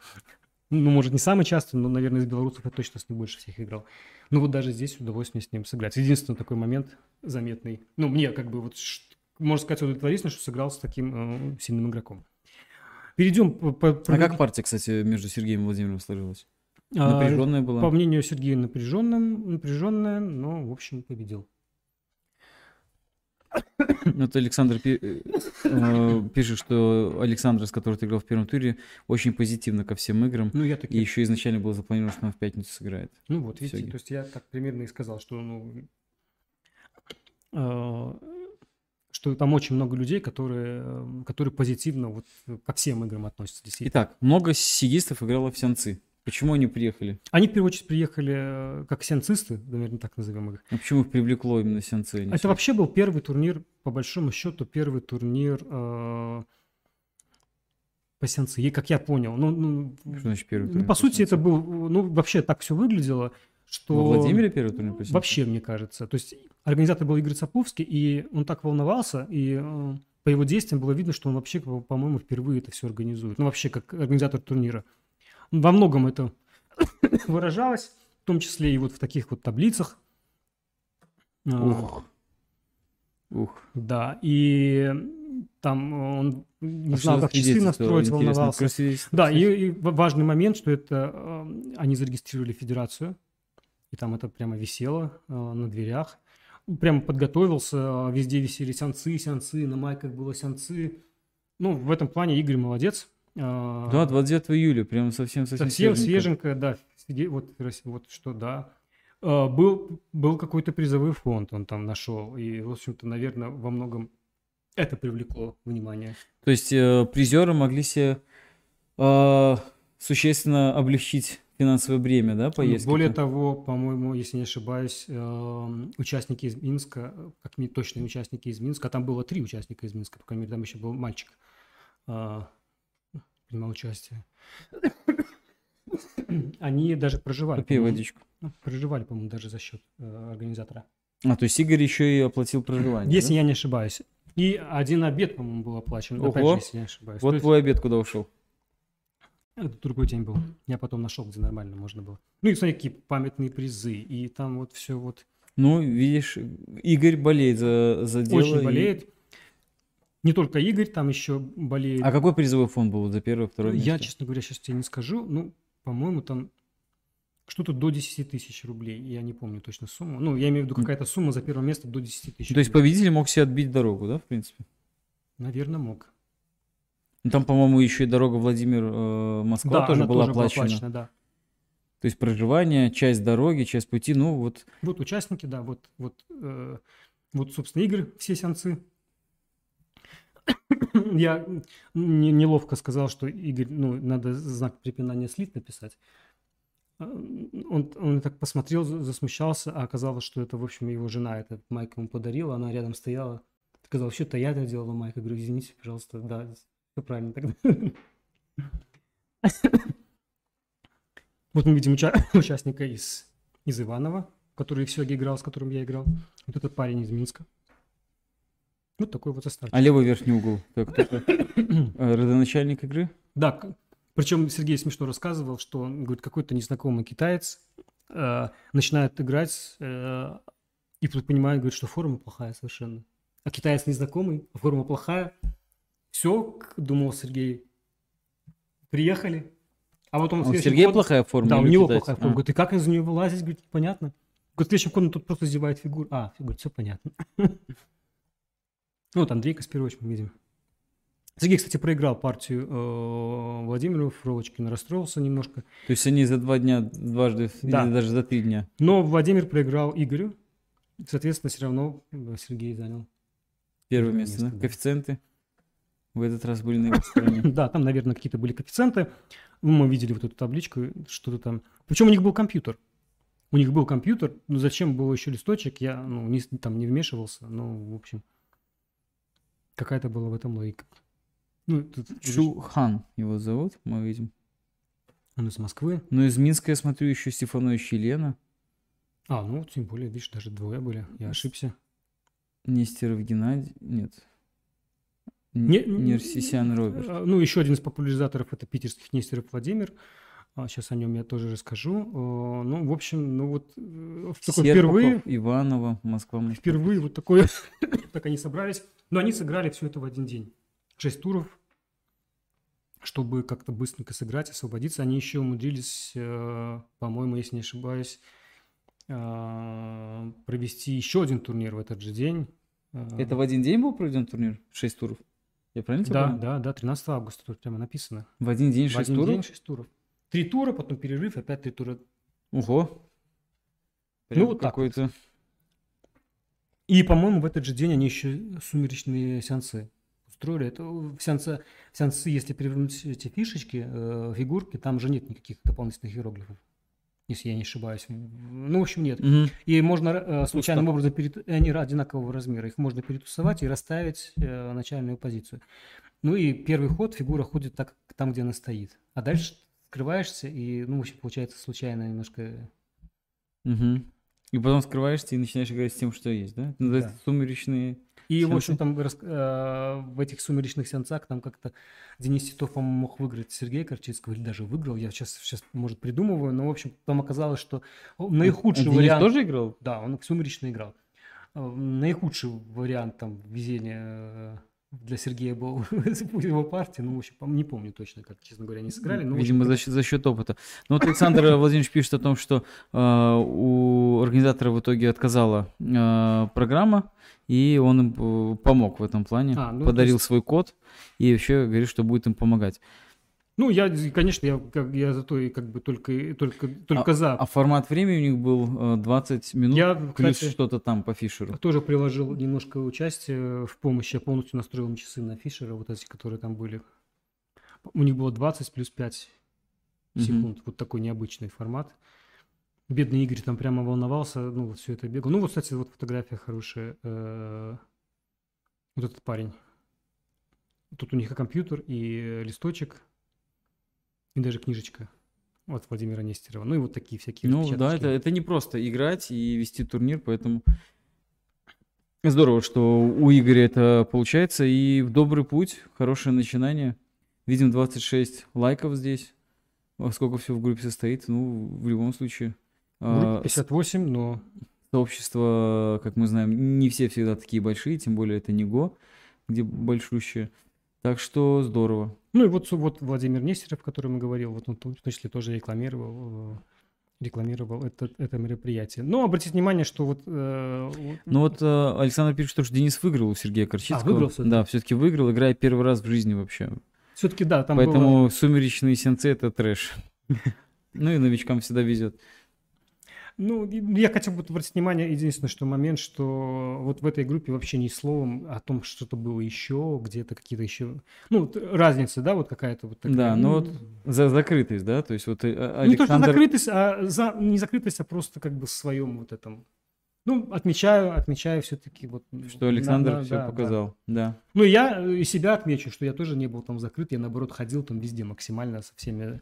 Ну, может, не самый частый, но, наверное, из белорусов я точно с ним больше всех играл. Ну, вот даже здесь удовольствие с ним сыграть. Единственный такой момент заметный. Ну, мне как бы вот, можно сказать, удовлетворительно, что сыграл с таким э, сильным игроком. Перейдем по... по- А как партия, кстати, между Сергеем и Владимиром сложилась? А, Напряженная была? По мнению Сергея, напряженным, напряженная, но, в общем, победил. Вот Александр пи- э, пишет, что Александр, с которым ты играл в первом туре, очень позитивно ко всем играм. Ну, я И такие... еще изначально было запланировано, что он в пятницу сыграет. Ну вот, видите, Сёги. то есть я так примерно и сказал, что, ну, э, что там очень много людей, которые, э, которые позитивно вот ко всем играм относятся. Итак, много сигистов играло в сеансы. Почему они приехали? Они, в первую очередь, приехали э, как сеансисты, наверное, так назовем их. А почему их привлекло именно сеансы? а Это сеансы? вообще был первый турнир, по большому счету, первый турнир э, по сеансы, и как я понял. Ну, ну, Что значит первый ну, турнир по по сути, это сеансам? был, ну, вообще так все выглядело, что... Во Владимире первый турнир по сеансам? Вообще, мне кажется. То есть организатор был Игорь Саповский, и он так волновался, и э, по его действиям было видно, что он вообще, по- по-моему, впервые это все организует. Ну, вообще, как организатор турнира. Во многом это выражалось, в том числе и вот в таких вот таблицах. А, Ух. Ух. Да, и там он не А знал, как часы настроить, волновался. Да, и, и ва- важный момент, что это э, они зарегистрировали федерацию, и там это прямо висело э, на дверях. Прямо подготовился, э, везде висели сеансы, сеансы, на майках было сеансы. Ну, в этом плане Игорь молодец. Э, Да, 29 июля, прям совсем совсем Совсем свеженько. свеженькая, да. Вот, вот что, да. Э, Был, был какой-то призовой фонд, он там нашел. И, в общем-то, наверное, во многом это привлекло внимание. То есть э, призеры могли себе э, существенно облегчить финансовое бремя, да, поездки? Ну, Более того, по-моему, если не ошибаюсь, эм, участники из Минска, э, как мне точные участники из Минска, а там было три участника из Минска, по крайней мере, там еще был мальчик, э, принимал участие. Они даже проживали. Попей водичку. Ну, Проживали, по-моему, даже за счет э, организатора. А, то есть Игорь еще и оплатил проживание, Если да? я не ошибаюсь. И один обед, по-моему, был оплачен. Опять Ого. же, если я не ошибаюсь. Вот есть твой обед куда ушел? Это другой день был. Я потом нашел, где нормально можно было. Ну и смотри, какие памятные призы. И там вот все вот Ну, видишь, Игорь болеет за, за дело. очень и- болеет. Не только Игорь, там еще болеет. А какой призовой фонд был за первое, второе Я, место? честно говоря, сейчас тебе не скажу. Ну, по-моему, там что-то до 10 тысяч рублей. Я не помню точно сумму. Ну, я имею в виду какая-то сумма за первое место до 10 тысяч. То есть победитель мог себе отбить дорогу, да, в принципе? Наверное, мог. Ну, там, по-моему, еще и дорога Владимир-Москва да, тоже была тоже была оплачена. оплачена, да. То есть проживание, часть дороги, часть пути, ну вот Вот участники, да, вот, вот, э, вот, собственно, игры, все сеансы. Я не- неловко сказал, что Игорь, ну, надо знак препинания слит написать. А, Он, он так посмотрел, за- засмущался, а оказалось, что это, в общем, его жена этот майк ему подарила, она рядом стояла. Сказал, что-то я это делала майк. Я говорю, извините, пожалуйста, да, все правильно тогда. Вот мы видим уча- участника из, из Иванова, который в Сёге играл, с которым я играл. Вот этот парень из Минска. Вот такой вот состав. А левый верхний угол, так, кто-то, э, родоначальник игры? Да, причем Сергей смешно рассказывал, что он говорит, какой-то незнакомый китаец э, начинает играть э, и тут понимает, говорит, что форма плохая совершенно. А китаец незнакомый, а форма плохая. Все, думал Сергей. Приехали. А вот он А у Сергея ходу- плохая форма? Да, у него китайца? плохая форма. А, Говорит, и как из нее вылазить? Говорит, понятно. Говорит, ходу он тут просто издевает фигуру. А, говорит, все понятно. Вот Андрей Каспирович мы видим. Сергей, кстати, проиграл партию э, Владимиру Фролочкину, расстроился немножко. То есть они за два дня дважды, Да. или даже за три дня. Но Владимир проиграл Игорю. Соответственно, все равно э, Сергей занял. Первое Первое место, да? место, да. Коэффициенты в этот раз были на его стороне. Да, там, наверное, какие-то были коэффициенты. Ну, Мы видели вот эту табличку, что-то там. Причем у них был компьютер. У них был компьютер. Ну, зачем был еще листочек, я ну, не, там не вмешивался. Ну, в общем, какая-то была в этом логика. Ну, тут Чухан его зовут, мы видим. он из Москвы. Ну, из Минска я смотрю еще Стефанович Елена, А, ну, тем более, видишь, даже двое были. Я ошибся. Нестеров Геннадий, нет. Не- Нерсисян Роберт. А, Ну, еще один из популяризаторов это питерских Нестеров Владимир. Сейчас о нем я тоже расскажу. Э, Ну, в общем, ну вот э, в такой впервые, Иванова, Москва, Москва. впервые вот такое, так они собрались. Но они сыграли все это в один день. Шесть туров, чтобы как-то быстренько сыграть, освободиться. Они еще умудрились, э, по-моему, если не ошибаюсь, провести еще один турнир в этот же день. Это в один день был проведен турнир? Шесть туров? Я правильно тебя Да, понял? да, да, 13 августа тут прямо написано. В один день В шесть один туров? день 6 туров. Три тура, потом перерыв, опять три тура. Ого. Ну, Прям вот так вот. какой-то... И, по-моему, в этот же день они еще сумеречные сеансы устроили. Это в сеансы, в сеансы, если перевернуть эти фишечки, э, фигурки, там же нет никаких дополнительных иероглифов. Если я не ошибаюсь. Ну, в общем, нет. Мгм. И можно э, случайным образом, перет... и они одинакового размера, их можно перетусовать и расставить э, начальную позицию. Ну и первый ход фигура ходит так, там, где она стоит. А дальше скрываешься, и, ну, в общем, получается случайно немножко... Мгм. И потом скрываешься и начинаешь играть с тем, что есть, да? Называется Да. сумеречные... И, в общем, там э, в этих сумеречных сеансах там как-то Денис Титов, по-моему, мог выиграть Сергея Корчинского, или даже выиграл. Я сейчас, сейчас может, придумываю, но, в общем, там оказалось, что наихудший А Денис вариант... тоже играл? Да, он сумеречно играл. Э, Наихудший вариант там везения э, для Сергея был его партии. Ну, в общем, не помню точно, как, честно говоря, они сыграли. но, Видимо, за счет, за счет опыта. Но вот Александр Владимирович пишет о том, что э, у организатора в итоге отказала э, программа, и он им э, помог в этом плане, А, ну, подарил есть- свой код и вообще говорит, что будет им помогать. Ну, я, конечно, я, как- я зато и как бы только, только, только за. А формат времени у них был э, 20 минут Я, плюс кстати, что-то там по Фишеру. тоже приложил немножко участие в помощи. Я полностью настроил часы на Фишера, вот эти, которые там были. У них было 20 плюс 5 Мгм. секунд. Вот такой необычный формат. Бедный Игорь там прямо волновался, ну, вот все это бегал. Ну, вот, кстати, вот фотография хорошая. э, Вот этот парень. Тут у них и компьютер, и э, листочек, и даже книжечка от Владимира Нестерова. Ну, и вот такие всякие Ну да, это, это не просто играть и вести турнир, поэтому здорово, что у Игоря это получается. И в добрый путь, хорошее начинание. Видим 26 лайков здесь. Сколько все в группе состоит? Ну, в любом случае. В группе а, 58, но Сообщества, как мы знаем, не все всегда такие большие, тем более это не ГО, где большущие. Так что здорово. Ну и вот, вот Владимир Нестеров, о котором я говорил, вот он в том числе тоже рекламировал, э, рекламировал это, это мероприятие. Но обратите внимание, что вот... э, Ну вот э, Александр пишет, что Денис выиграл у Сергея Корчинского. А, выиграл всё-таки? Да, все-таки выиграл, играя первый раз в жизни вообще. Все-таки, да, там было- Поэтому сумеречные сенцы это трэш. Ну и новичкам всегда везет. Ну, и я хотел бы обратить внимание, единственное, что момент, что вот в этой группе вообще ни словом о том, что что-то было еще, где-то какие-то еще... Ну, разница, да, вот какая-то вот такая. Да, ну ну, вот За закрытость, да? То есть вот э, Не то, что Александр... закрытость, а за, не закрытость, а просто как бы в своем вот этом... Ну, отмечаю, отмечаю все-таки вот... Что да, Александр да, все да, да. показал, да. Ну, и я и себя отмечу, что я тоже не был там закрыт, я, наоборот, ходил там везде максимально со всеми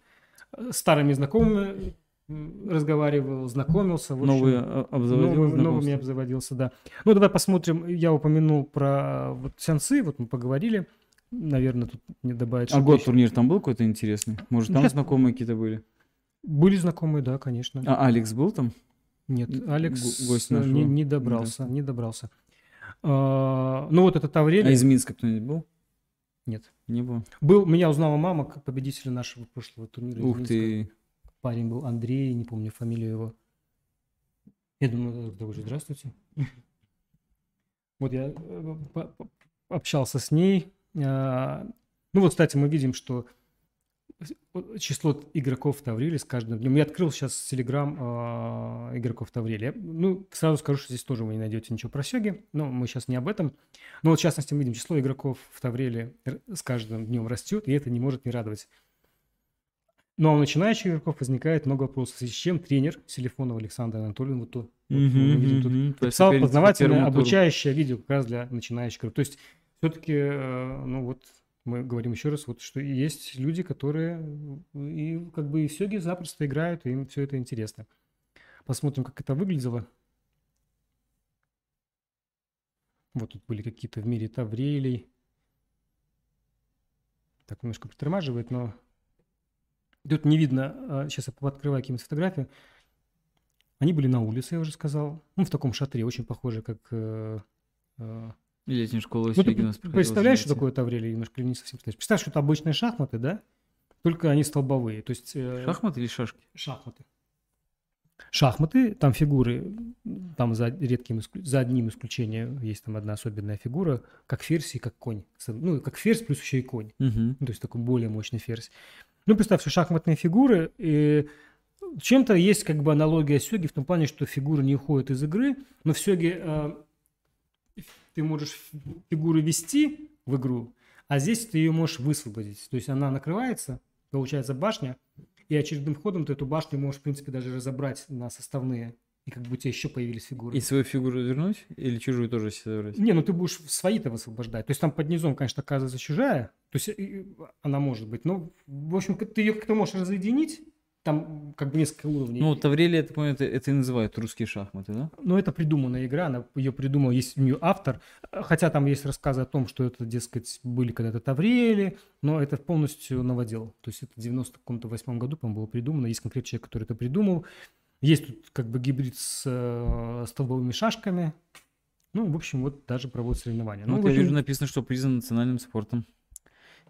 э, старыми знакомыми, разговаривал, знакомился. в общем, Новые обзаводил новым- новыми знакомства. обзаводился, да. Ну, давай посмотрим. Я упомянул про вот сеансы, вот мы поговорили. Наверное, тут не добавить. А год еще. турнир там был какой-то интересный? Может, там Сейчас- знакомые какие-то были? Были знакомые, да, конечно. А Алекс был там? Нет, Алекс гость э, не, нашего. не добрался, не добрался. А, ну, вот этот Аврелий. А из Минска кто-нибудь был? Нет. Не было. Был, меня узнала мама, как победителя нашего прошлого турнира. из Ух ты. Парень был Андрей, не помню фамилию его. Я думаю, да уже здравствуйте. Вот я э, общался с ней. А, Ну вот, кстати, мы видим, что число игроков Таврили с каждым днем. Я открыл сейчас телеграм а, игроков Таврили. Ну, сразу скажу, что здесь тоже вы не найдете ничего про Сёги, но мы сейчас не об этом. Но вот, в частности, мы видим, число игроков в Тавриле р- с каждым днем растет, и это не может не радовать. Но у начинающих игроков возникает много вопросов, в связи с чем тренер Селифонов Александр Анатольевич, вот то, вот мы видим тут, написал по познавательное, первому туру. обучающее видео как раз для начинающих игроков. То есть все-таки, ну вот, мы говорим еще раз, вот что есть люди, которые и как бы и в Сёге запросто играют, и им все это интересно. Посмотрим, как это выглядело. Вот тут были какие-то в мире Таврелей. Так немножко притормаживает, но тут не видно. Сейчас я открываю какие-нибудь фотографии. Они были на улице, я уже сказал. Ну, в таком шатре, очень похоже, как... э, э, Летняя школа ну, ты представляешь, что такое Таврелий? Немножко не совсем представляешь. Что это обычные шахматы, да? Только они столбовые. То есть... э, Шахмат или шашки? Шахматы. Шахматы, там фигуры, там за редким, за одним исключением есть там одна особенная фигура, как ферзь и как конь. Ну, как ферзь плюс еще и конь. Мгм. То есть такой более мощный ферзь. Ну, представь, что шахматные фигуры, и чем-то есть как бы аналогия сёги в том плане, что фигуры не уходят из игры, но в сёге э, ты можешь фигуры вести в игру, а здесь ты ее можешь высвободить. То есть она накрывается, получается башня, и очередным ходом ты эту башню можешь, в принципе, даже разобрать на составные, и как бы у тебя еще появились фигуры. И свою фигуру вернуть? Или чужую тоже себе забрать? Не, ну ты будешь свои-то высвобождать. То есть там под низом, конечно, оказывается чужая. То есть она может быть. Но, в общем, ты ее как-то можешь разъединить. Там как бы несколько уровней. Ну, Таврелия, я так понимаю, это, это и называют русские шахматы, да? Но это придуманная игра, она ее придумал, есть у нее автор, хотя там есть рассказы о том, что это, дескать, были когда-то Таврели, но это полностью новодел. То есть это в 98 году, по-моему, было придумано, есть конкретный человек, который это придумал. Есть тут как бы гибрид с э, столбовыми шашками. Ну, в общем, вот даже проводят соревнования. Ну, Ну, вот я вижу, написано, что признан национальным спортом.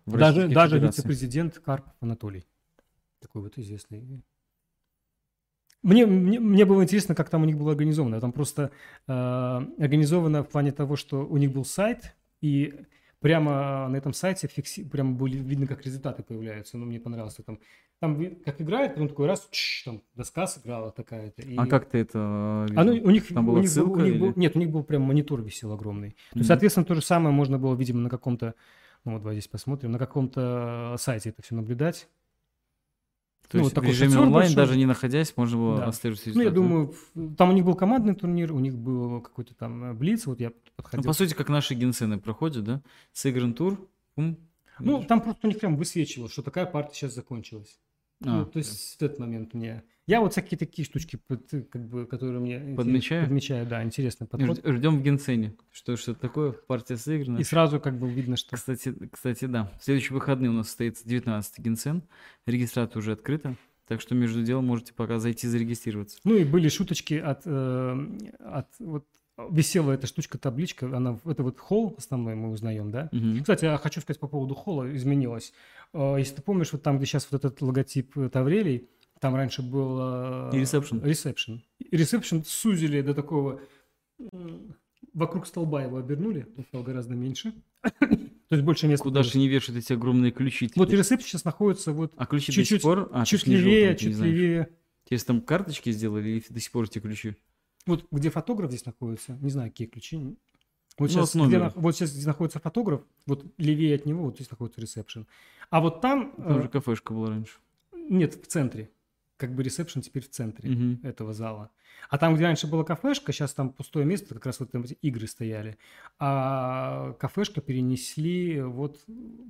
Даже, даже вице-президент Карпов Анатолий. Такой вот известный. Мне, мне, мне было интересно, как там у них было организовано. Там просто э, организовано в плане того, что у них был сайт, и прямо на этом сайте фикси... прямо были видно, как результаты появляются. Ну, мне понравилось. что Там, там как играет, потом такой раз, чш, там доска сыграла такая-то. и- А как ты это а ну, видел? у них, Там у была них был- ссылка у них или- был- нет, у них был прям монитор висел огромный. То есть, соответственно, то же самое можно было, видимо, на каком-то, ну вот давай здесь посмотрим, на каком-то сайте это все наблюдать. То ну, есть вот такой в режиме онлайн, большой. даже не находясь, можно было Да. отслеживать Ну, я результаты. думаю, там у них был командный турнир, у них был какой-то там э, блиц, вот я Ну, подходил. по сути, как наши генсены проходят, да? Сыгран тур, Ну, там просто у них прям высвечивало, что такая партия сейчас закончилась. А, ну, то есть в этот момент мне... Я вот всякие такие штучки, как бы, которые мне... Подмечаю? Подмечаю, да, интересный подход. Ждем в генсене. Что что такое? Партия сыграна. И сразу как бы видно, что... Кстати, кстати, да. В следующие выходные у нас состоится 19-й генсен. Регистрация уже открыта. Так что между делом можете пока зайти зарегистрироваться. Ну и были шуточки от, э, от вот висела эта штучка, табличка, она, это вот холл основной мы узнаем, да? Мгм. Кстати, я хочу сказать по поводу холла, изменилось. Э, Если ты помнишь, вот там, где сейчас вот этот логотип э, Таврелей, там раньше был... И ресепшн. Ресепшн. Ресепшн сузили до такого... Вокруг столба его обернули, он стал гораздо меньше. То есть больше места. Куда же не вешают эти огромные ключи? Вот ресепшн сейчас находится вот А ключи до чуть-чуть- сих пор? А, чуть левее, чуть левее. Тебе там карточки сделали или до сих пор эти ключи? Вот где фотограф здесь находится, не знаю, какие ключи. Вот Ну, сейчас, от где, вот сейчас где находится фотограф, вот левее от него, вот здесь находится ресепшн. А вот там, Там э, же кафешка была раньше. нет, в центре. Как бы ресепшн теперь в центре Мгм. этого зала. А там, где раньше была кафешка, сейчас там пустое место, как раз вот там эти игры стояли. А кафешка перенесли вот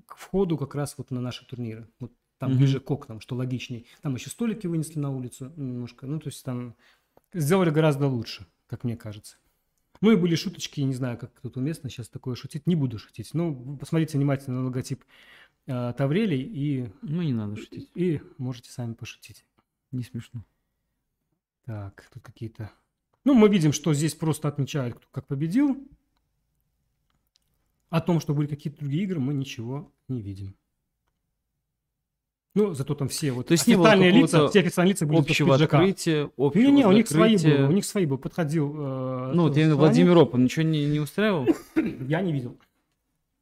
к входу как раз вот на наши турниры. Вот там Мгм. ближе к окнам, что логичней. Там еще столики вынесли на улицу немножко. Ну, то есть там сделали гораздо лучше, как мне кажется. Ну и были шуточки, не знаю, как тут уместно сейчас такое шутить. Не буду шутить. Ну, посмотрите внимательно на логотип э, Таврелей и, Ну, не надо шутить. и можете сами пошутить. Не смешно. Так, тут какие-то... Ну, мы видим, что здесь просто отмечают, кто как победил. О том, что были какие-то другие игры, мы ничего не видим. Ну, зато там все вот То есть не официальные лица, какого-то все официальные лица были Общего открытия, общего Не-не, у них свои были, у них свои был. Подходил... э, Ну, вот я. Владимир Опан ничего не, не устраивал? Я не видел.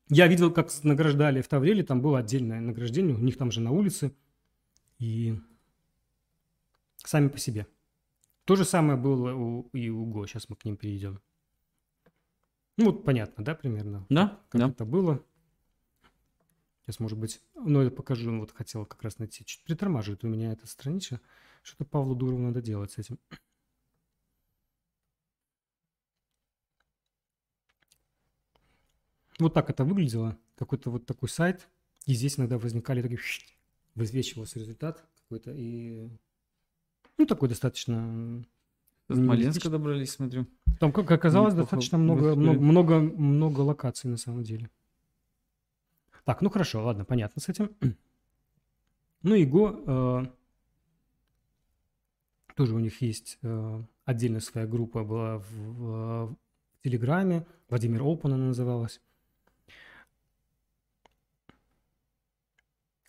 Я видел, как награждали в Тавреле, там было отдельное награждение, у них там же на улице. И сами по себе. То же самое было у, и у Го, сейчас мы к ним перейдем. Ну вот понятно, да, примерно, Да? как Да. это было. Сейчас, может быть, ну я покажу, ну, вот хотел как раз найти. Чуть притормаживает у меня эта страничка. Что-то Павлу Дурову надо делать с этим. Вот так это выглядело. Какой-то вот такой сайт. И здесь иногда возникали такие... Высвечивался результат какой-то. И... Ну, такой достаточно... До Смоленска добрались, смотрю. Там, как оказалось, Неплохо достаточно много, много, много, много локаций на самом деле. Так, ну хорошо, ладно, понятно с этим. Ну и Го, э, тоже у них есть э, отдельная своя группа была в, в- в Телеграме, Владимир Опан она называлась.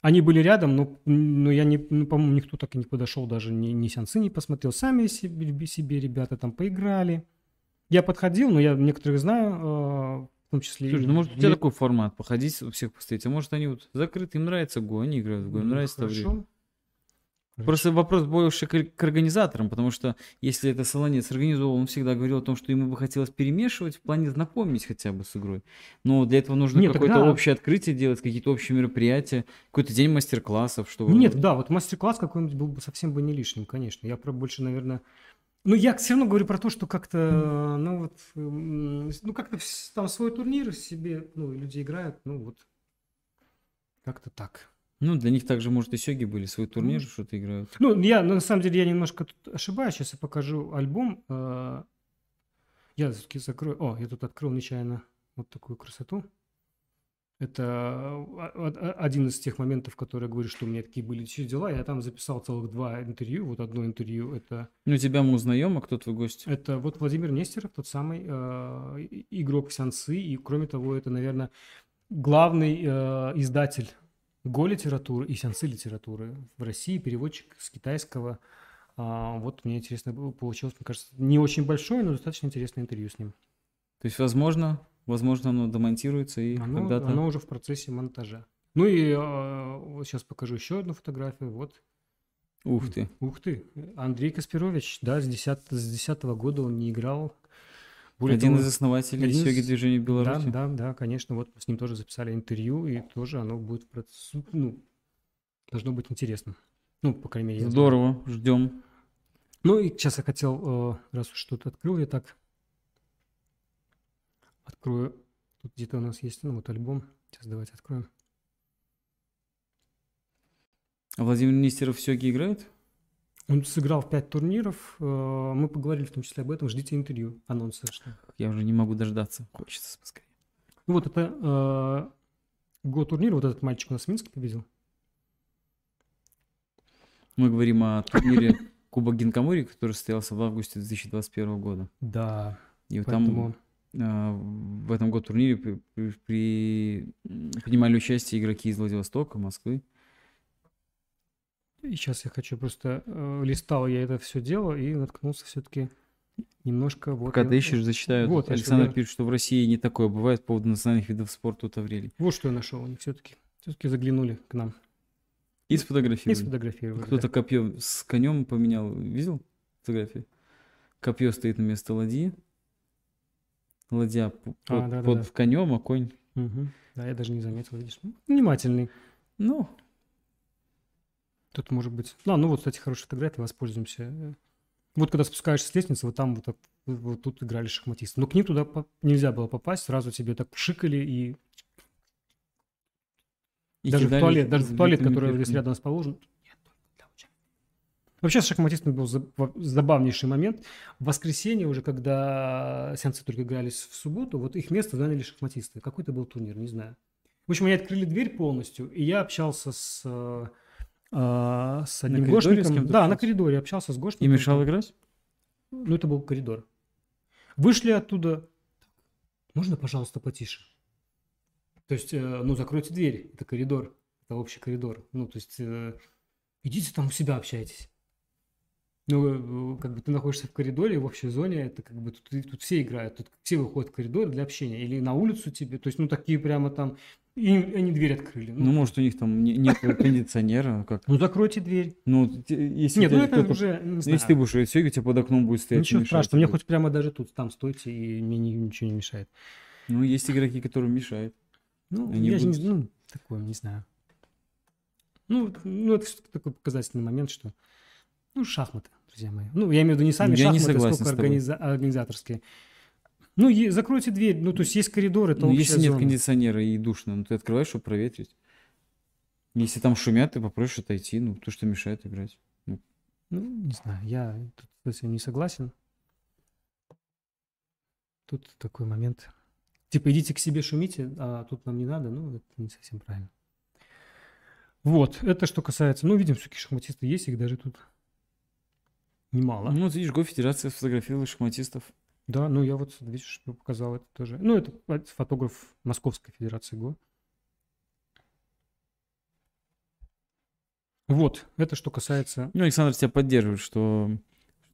Они были рядом, но, но я не, ну, по-моему, никто так и не подошел, даже ни, ни сеансы не посмотрел. Сами себе, себе ребята там поиграли. Я подходил, но я некоторых знаю, э, том числе... Слушай, ну может у тебя такой формат, походить у всех постоять, а может они вот закрыты, им нравится Го, они играют в Го, им Ну, нравится хорошо. Таврия. Просто вопрос больше к, к организаторам, потому что если это Солонец организовал, он всегда говорил о том, что ему бы хотелось перемешивать в плане знакомить хотя бы с игрой. Но для этого нужно какое-то тогда- общее открытие делать, какие-то общие мероприятия, какой-то день мастер-классов, что Нет, да, вот мастер-класс какой-нибудь был бы совсем бы не лишним, конечно. Я про больше, наверное... Ну, я все равно говорю про то, что как-то, ну, вот, ну, как-то там свой турнир себе, ну, люди играют, ну, вот, как-то так. Ну, для них также, может, и сёги были, свой турнир Ну. что-то играют. Ну, я, на самом деле, я немножко тут ошибаюсь. Сейчас я покажу альбом. Э, Я все-таки закрою... О, я тут открыл нечаянно вот такую красоту. Это а- а- один из тех моментов, которые я говорю, что у меня такие были все дела. Я там записал целых два интервью. Вот одно интервью это, Ну, тебя мы узнаем, а кто твой гость? это вот Владимир Нестеров, тот самый э, игрок Сянцы. И, кроме того, это, наверное, главный э, издатель Го-литературы и сянцы литературы в России, переводчик с китайского. А, вот мне интересно было, получилось, мне кажется, не очень большое, но достаточно интересное интервью с ним. То есть, возможно, возможно, оно домонтируется и Оно, когда-то... оно уже в процессе монтажа. Ну и э, вот сейчас покажу еще одну фотографию. Вот, Ух ты. ух ты, Андрей Каспирович, да, с 10, с 10 года он не играл. Более Один того, из основателей один сёги движения в Да, Беларуси. да, да, конечно. Вот с ним тоже записали интервью, и тоже оно будет, в проц- ну, должно быть интересно. Ну, по крайней мере. Здорово, ждем. Ну и сейчас я хотел, э, раз уж что-то открыл, я так открою. Тут где-то у нас есть, ну вот альбом. Сейчас давайте откроем. А Владимир Нестеров в сёги играет? Он сыграл в пять турниров. э, Мы поговорили в том числе об этом. Ждите интервью, анонса. что- Я уже не могу дождаться. Хочется поскорее. Ну вот это э, год турнира. Вот этот мальчик у нас в Минске победил. Мы говорим о турнире Кубок Гинкамури, который состоялся в августе 2021 года. Да, И вот поэтому... там в этом год турнире при- при- принимали участие игроки из Владивостока, Москвы. И сейчас я хочу просто... э, листал я это все дело и наткнулся все-таки немножко... Вот Пока я- ты ищешь, зачитаю. Вот, я Александр сюда- пишет, что в России не такое бывает по поводу национальных видов спорта у Таврелей. Вот что я нашел у них все-таки. Все-таки заглянули к нам И и сфотографировали. сфотографировали. да. Кто-то копье с конем поменял. Видел фотографии? Копье стоит на место ладьи. Ладья п- под, А, да-да-да. под конем, а конь. Мгм. Да, я даже не заметил, видишь. Ну, Внимательный. Ну, Тут может быть... А, ну вот, кстати, хорошая фотография, воспользуемся. Вот когда спускаешься с лестницы, вот там вот, так- вот тут играли шахматисты. Но к ним туда нельзя было попасть, сразу тебе так шикали и, и даже в туалет, даже в туалет, который здесь рядом расположен. Нет, только для участия. Вообще с шахматистами был забавнейший момент. В воскресенье уже, когда сеансы только игрались в субботу, вот их место заняли шахматисты. Какой-то был турнир, не знаю. В общем, они открыли дверь полностью, и я общался с, э, э, с одним с гошником. кем-то Да, на коридоре общался с гошником. И мешал играть? Ну, это был коридор. Вышли оттуда. Можно, пожалуйста, потише? То есть, э, ну, закройте дверь. Это коридор. Это общий коридор. Ну, то есть, э, идите там у себя общайтесь. Ну, э, как бы ты находишься в коридоре, в общей зоне, это как бы тут, тут все играют, тут все выходят в коридор для общения. Или на улицу тебе, то есть, ну, такие прямо там, и они дверь открыли. Ну, может, у них там не- нет кондиционера, как? ну, закройте дверь. Ну, если Нет, ну, это уже, не ну, знаю. если ты будешь играть в сёги, у тебя под окном будет стоять. Ничего страшного, мне хоть прямо даже тут, там стойте, и мне ни- ничего не мешает. Ну, есть игроки, которым мешает. Ну, Они я же не, будут- ну, такое, не знаю. Ну, ну, это такой показательный момент, что, ну, шахматы, друзья мои. Ну, я имею в виду не сами Я не шахматы, согласен сколько организа- организаторские. Ну, е- закройте дверь, ну, то есть есть коридор, это Ну, если нет зона. кондиционера и душно, ну, ты открываешь, чтобы проветрить. Если там шумят, ты попросишь отойти, ну, то, что мешает играть. Ну, не знаю, я тут с этим не согласен. Тут такой момент. Типа, идите к себе, шумите, а тут нам не надо. Ну, это не совсем правильно. Вот, это что касается... Ну, видим, все-таки шахматисты есть, их даже тут немало. Ну, вот видишь, Го-федерация сфотографировала шахматистов. Да, ну я вот, видишь, показал это тоже. Ну, это фотограф Московской Федерации ГО. Вот, это что касается... Ну, Александр тебя поддерживает, что,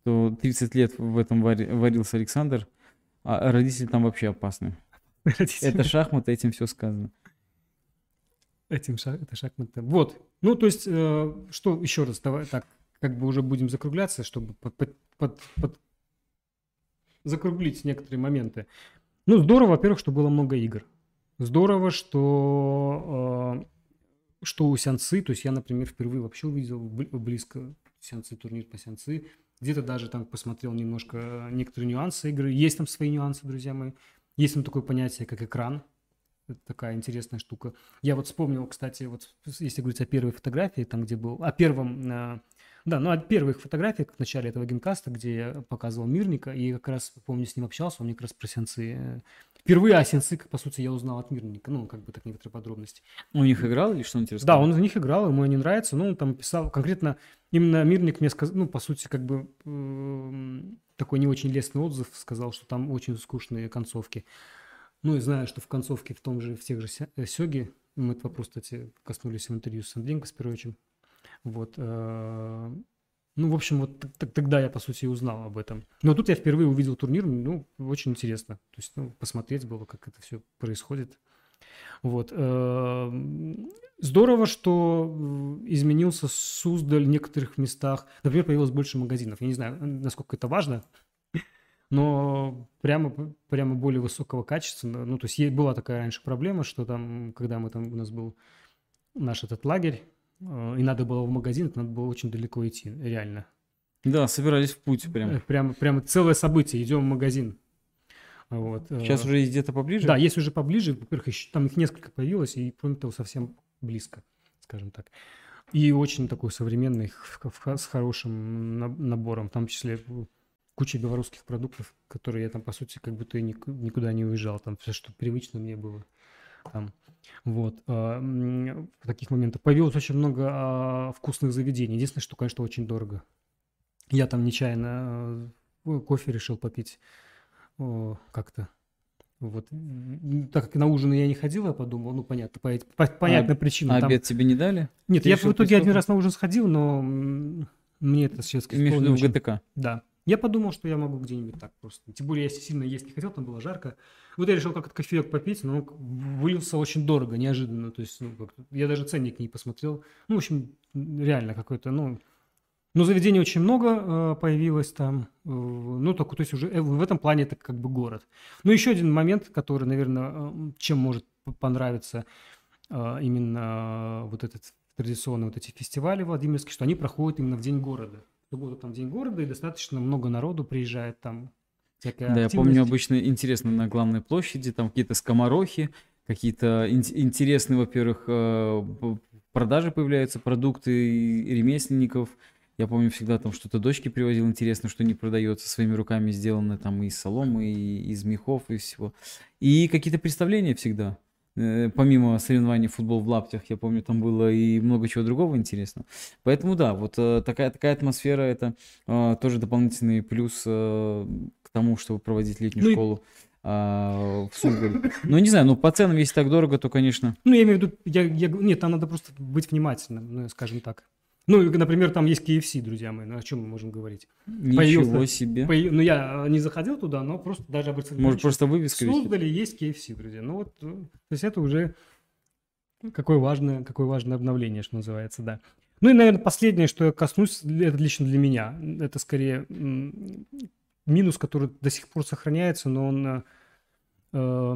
что 30 лет в этом вари- варился Александр, а родители там вообще опасны. Это шахматы, этим все сказано. Этим шаг, это шахматы. Вот. Ну, то есть, э, что еще раз, давай так, как бы уже будем закругляться, чтобы под, под, под, под- закруглить некоторые моменты. Ну, здорово, во-первых, что было много игр. Здорово, что, э, что у Сянцы, то есть я, например, впервые вообще увидел бли- близко Сянцы, турнир по Сянцы. Где-то даже там посмотрел немножко некоторые нюансы игры. Есть там свои нюансы, друзья мои. Есть там такое понятие, как экран. Это такая интересная штука. Я вот вспомнил, кстати, вот если говорить о первой фотографии, там где был, о первом, э, да, ну о первых фотографиях в начале этого геймкаста, где я показывал Мирника, и как раз, помню, с ним общался, он мне как раз про сянцы. э, Впервые о сянцы, по сути, я узнал от Мирника, ну, как бы так некоторые подробности. У них играл или что он тебе Да, он за них играл, ему они нравятся, но он там писал конкретно, именно Мирник мне сказал, ну, по сути, как бы эм, такой не очень лестный отзыв сказал, что там очень скучные концовки. Ну, и знаю, что в концовке в том же, в тех же э, Сёге, мы этот вопрос, кстати, коснулись в интервью с Андреем Каспировичем, вот, э, ну, в общем, вот тогда я, по сути, узнал об этом. Но тут я впервые увидел турнир, ну, очень интересно. То есть, ну, посмотреть было, как это все происходит. Вот. эм, Здорово, что изменился Суздаль в некоторых местах. Например, появилось больше магазинов. Я не знаю, насколько это важно, но прямо, прямо более высокого качества. Ну, то есть была такая раньше проблема, что там, когда мы там, у нас был наш этот лагерь, и надо было в магазин, это надо было очень далеко идти, реально. Да, собирались в путь Э, прям. Прямо целое событие, идем в магазин. Вот. э, Сейчас уже есть где-то поближе? Да, есть уже поближе, во-первых, еще- там их несколько появилось, и кроме того, совсем близко, скажем так. И очень такой современный, с хорошим на- набором, в том числе э, куча белорусских продуктов, которые я там, по сути, как будто и ник- никуда не уезжал, там все, что привычно мне было. Там. Вот. а, В таких моментах появилось очень много а, вкусных заведений. Единственное, что, конечно, очень дорого. Я там нечаянно э, кофе решил попить как-то. Вот. Так как на ужин я не ходил, я подумал, ну, понятно, по, по понятным причинам. А Там- обед тебе не дали? Нет, ты я в итоге один раз на ужин сходил, но мне это сейчас Имеешь в виду в ГТК? Да. Я подумал, что я могу где-нибудь так просто. Тем более, я сильно есть не хотел, там было жарко. Вот я решил как-то кофеек попить, но он вылился очень дорого, неожиданно. То есть, ну, я даже ценник не посмотрел. Ну, в общем, реально какой-то, ну... Ну, заведений очень много э, появилось там. э, ну, только, то есть уже э, в этом плане это как бы город. Ну, еще один момент, который, наверное, э, чем может понравиться э, именно вот этот традиционные вот эти фестивали Владимирские, что они проходят именно в день города. Субботу там день города, и достаточно много народу приезжает там. Всякая Да, я помню, обычно интересно на главной площади, там какие-то скоморохи, какие-то ин- интересные, во-первых, э, продажи появляются, продукты и ремесленников. Я помню, всегда там что-то дочки привозил интересно, что не продается, своими руками сделано там из соломы, и из мехов, и всего. И какие-то представления всегда. Э, Помимо соревнований футбол в лаптях, я помню, там было и много чего другого интересного. Поэтому да, вот э, такая, такая атмосфера это э, тоже дополнительный плюс э, к тому, чтобы проводить летнюю Ну школу а, в Суздале. Ну, не знаю, ну по ценам, если так дорого, то, конечно, Ну, я имею в виду, я, я нет, там надо просто быть внимательным, ну, скажем так. Ну, например, там есть KFC, друзья мои, ну, о чем мы можем говорить? ничего Появился- себе. По- ну, я не заходил туда, но просто даже обратил Может, просто вывеска висит? Суздале есть KFC, друзья. Ну, вот, э, то есть это уже какое важное, какое важное обновление, что называется, да. Ну и, наверное, последнее, что я коснусь, это лично для меня, это скорее минус, который до сих пор сохраняется, но он э, э,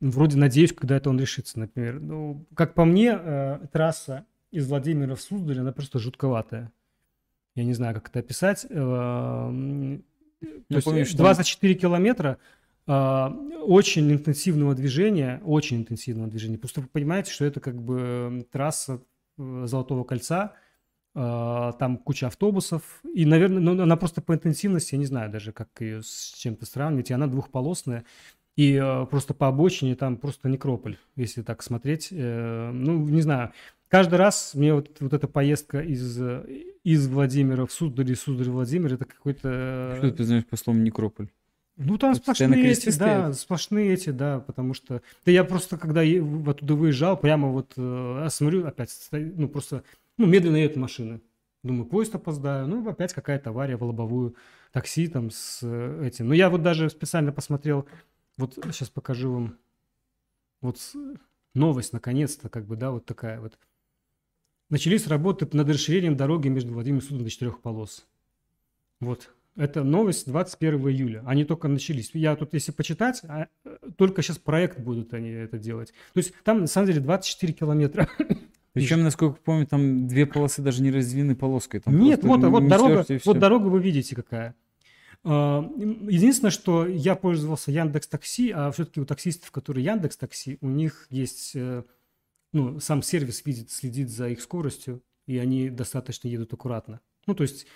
вроде надеюсь, когда это он решится, например. Ну, как по мне, э, трасса из Владимира в Суздаль, она просто жутковатая. Я не знаю, как это описать. Э, Я помню, э, что- 24 километра а, очень интенсивного движения, очень интенсивного движения. Просто вы понимаете, что это как бы трасса э, Золотого кольца, там куча автобусов, и, наверное, ну, она просто по интенсивности, я не знаю даже, как ее с чем-то сравнивать, и она двухполосная, и э, просто по обочине там просто некрополь, если так смотреть. Э, ну, не знаю, каждый раз мне вот, вот эта поездка из, э, из Владимира в Суздаль, из Суздаль в Владимир, это какой-то... Что ты знаешь по слову некрополь? Ну, там Тут сплошные эти, да, стоят. сплошные эти, да, потому что... Да я просто, когда оттуда выезжал, прямо вот э, смотрю, опять, ну, просто ну, медленно едут машины. Думаю, поезд опоздаю. Ну, опять какая-то авария в лобовую. Такси там с э, этим. Ну, я вот даже специально посмотрел, вот сейчас покажу вам, вот новость, наконец-то, как бы, да, вот такая вот. Начались работы над расширением дороги между Владимиром и Судом до четырех полос. Вот. Это новость 21 июля. Они только начались. Я тут, если почитать, а, только сейчас проект будут они это делать. То есть там, на самом деле, 24 километра. Причем, насколько помню, там две полосы даже не разделены полоской. Там Нет, вот, вот дорога, вот дорога вы видите какая. А, единственное, что я пользовался Яндекс Такси, а все-таки у таксистов, которые Яндекс Такси, у них есть, э, ну, сам сервис видит, следит за их скоростью, и они достаточно едут аккуратно. Ну, то есть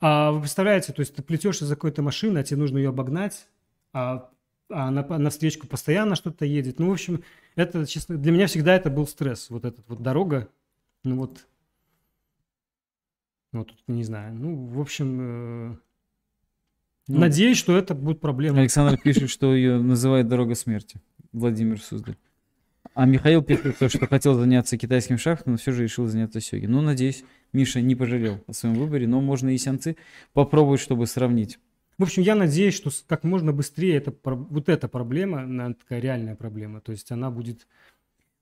а вы представляете, то есть ты плетешься за какой-то машиной, а тебе нужно ее обогнать, а, а на, на встречку постоянно что-то едет. Ну, в общем, это, честно, для меня всегда это был стресс. Вот эта вот дорога, ну вот, ну, тут не знаю. Ну, в общем, э, ну, надеюсь, что это будет проблема. Александр пишет, что ее называют дорога смерти. Владимир Суздаль. А Михаил пишет, что хотел заняться китайским шахтом, но все же решил заняться сёги. Ну, надеюсь, Миша не пожалел о своем выборе, но можно и сянцы попробовать, чтобы сравнить. В общем, я надеюсь, что как можно быстрее это, вот эта проблема, она такая реальная проблема, то есть она будет...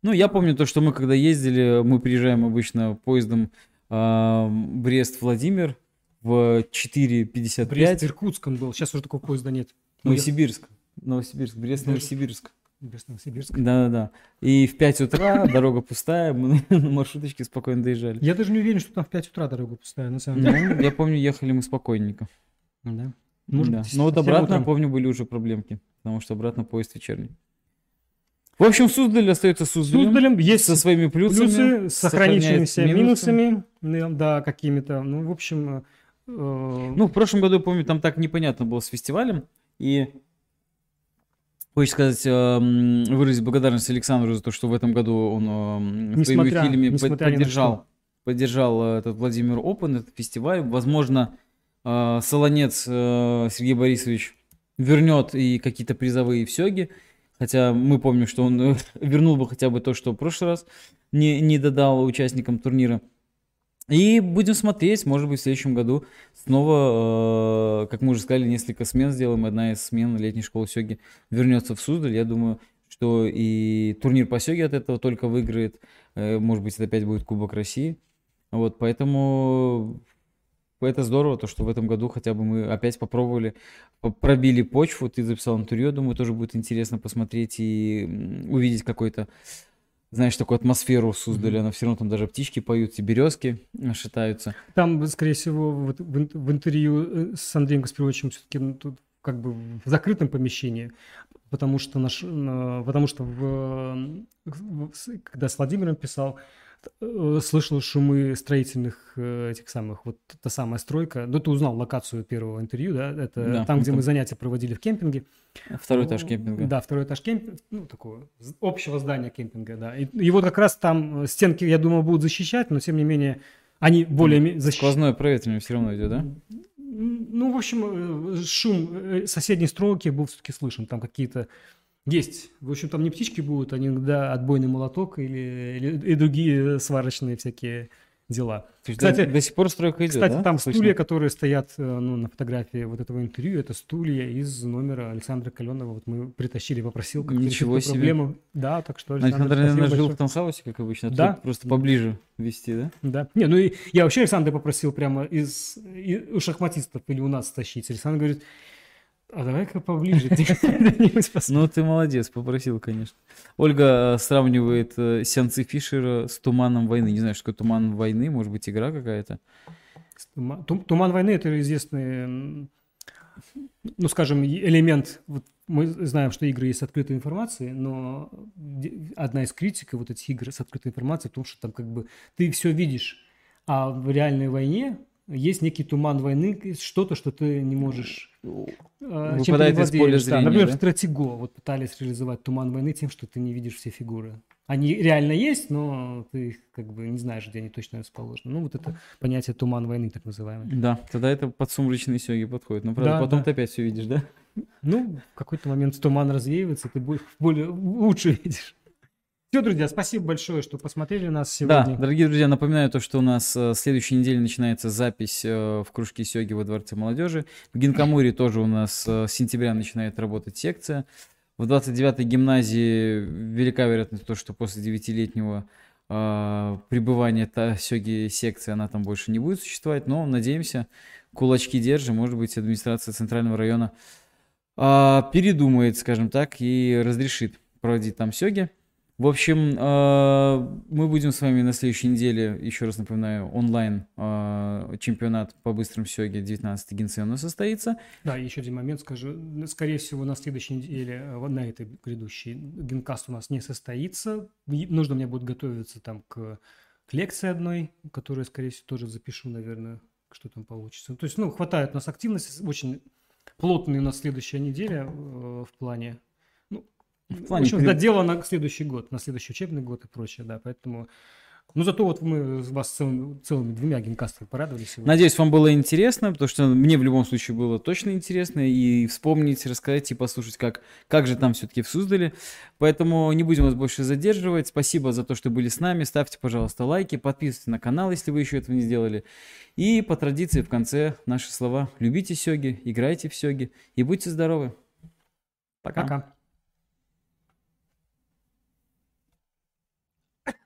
Ну, я помню то, что мы когда ездили, мы приезжаем обычно поездом э, Брест-Владимир в 4.55. Брест-Иркутск он был, сейчас уже такого поезда нет. Новосибирск. Новосибирск, Брест-Новосибирск. Новосибирск. Да-да-да. И в 5 утра дорога пустая, мы на маршруточке спокойно доезжали. Я даже не уверен, что там в 5 утра дорога пустая, на самом деле. Ну, я помню, ехали мы спокойненько. Да. Может да. Но вот обратно, утром. помню, были уже проблемки, потому что обратно поезд вечерний. В общем, Суздаль остается Суздалем. Суздалем есть со своими плюсами, плюсы, с сохранившимися минусами, да, какими-то. Ну, в общем... Э... Ну, в прошлом году, помню, там так непонятно было с фестивалем, и Хочется сказать, эм, выразить благодарность Александру за то, что в этом году он эм, несмотря, своими фильме поддержал, поддержал э, этот Владимир Опен, этот фестиваль. Возможно, э, Солонец э, Сергей Борисович вернет и какие-то призовые всеги. Хотя мы помним, что он вернул бы хотя бы то, что в прошлый раз не, не додал участникам турнира. И будем смотреть, может быть, в следующем году снова, э, как мы уже сказали, несколько смен сделаем. Одна из смен летней школы Сёги вернется в Суздаль. Я думаю, что и турнир по Сёге от этого только выиграет. Э, может быть, это опять будет Кубок России. Вот, поэтому это здорово, то, что в этом году хотя бы мы опять попробовали, пробили почву. Ты записал интервью, думаю, тоже будет интересно посмотреть и увидеть какой-то знаешь, такую атмосферу создали, она все равно там даже птички поют, и березки шатаются. Там, скорее всего, вот в, интервью э, с Андреем Каспировичем все-таки ну, тут как бы в закрытом помещении, потому что, наш, потому что в, когда с Владимиром писал, Э, слышал шумы строительных э, этих самых, вот та самая стройка. Ну, ты узнал локацию первого интервью, да? Это да, там, где мы занятия проводили в кемпинге. Второй этаж кемпинга. Да, второй этаж кемпинга, ну, такого общего здания кемпинга, да. И, и вот как раз там стенки, я думал, будут защищать, но тем не менее они более защищают. Сквозное проветривание все равно идет, да? Ну, в общем, э, шум соседней стройки был все-таки слышен. Там какие-то есть. В общем, там не птички будут, а иногда отбойный молоток или, или и другие сварочные всякие дела. То есть кстати, до, до сих пор стройка идет, Кстати, да? там Слышно? стулья, которые стоят э, ну, на фотографии вот этого интервью, это стулья из номера Александра Каленова. Вот мы притащили, попросил, как Ничего себе. проблему. Да, так что Александр, Александр наверное, жил в Таунхаусе, как обычно, да? просто поближе вести, да? Да. Не, ну и я вообще Александра попросил прямо из, из у шахматистов или у нас тащить. Александр говорит, а давай-ка поближе. Ну, ты молодец, попросил, конечно. Ольга э, сравнивает э, сеансы Фишера с Туманом войны. Не знаю, что такое Туман войны, может быть, игра какая-то? Туман войны – это известный, ну, скажем, элемент. Вот мы знаем, что игры есть с открытой информацией, но одна из критик вот этих игр с открытой информацией в том, что там как бы ты все видишь, а в реальной войне есть некий туман войны, что-то, что ты не можешь а, Выпадает из поля зрения, Например, да? в Стратего вот пытались реализовать туман войны тем, что ты не видишь все фигуры. Они реально есть, но ты их как бы не знаешь, где они точно расположены. Ну, вот это понятие туман войны, так называемый. Да, тогда это под сумрачные сёги подходит. Но, правда, да, потом да. ты опять все видишь, да? Ну, в какой-то момент туман развеивается, ты более лучше видишь. Все, друзья, спасибо большое, что посмотрели нас сегодня. Да, дорогие друзья, напоминаю то, что у нас э, следующей неделе начинается запись э, в кружке Сёги во Дворце молодежи. В Гинкамуре тоже у нас э, с сентября начинает работать секция. В 29-й гимназии велика вероятность то, что после девятилетнего э, пребывания та Сёги секции она там больше не будет существовать, но надеемся, кулачки держим, может быть, администрация центрального района э, передумает, скажем так, и разрешит проводить там Сёги. В общем, э, мы будем с вами на следующей неделе, еще раз напоминаю, онлайн э, чемпионат по быстрым сёге 19 Генсен состоится. Да, еще один момент скажу. Скорее всего, на следующей неделе, э, на этой грядущей, генкаст у нас не состоится. Нужно мне будет готовиться там к, к лекции одной, которую, скорее всего, тоже запишу, наверное, что там получится. То есть, ну, хватает у нас активности, очень плотная у нас следующая неделя в плане в, плане... в общем, дело на следующий год, на следующий учебный год и прочее, да, поэтому... Ну, зато вот мы вас целыми, целыми двумя геймкастами порадовали сегодня. Надеюсь, вам было интересно, потому что мне в любом случае было точно интересно и вспомнить, рассказать и послушать, как, как же там все-таки в Суздале. Поэтому не будем вас больше задерживать. Спасибо за то, что были с нами. Ставьте, пожалуйста, лайки, подписывайтесь на канал, если вы еще этого не сделали. И по традиции в конце наши слова. Любите сёги, играйте в сёги и будьте здоровы. Пока. Пока.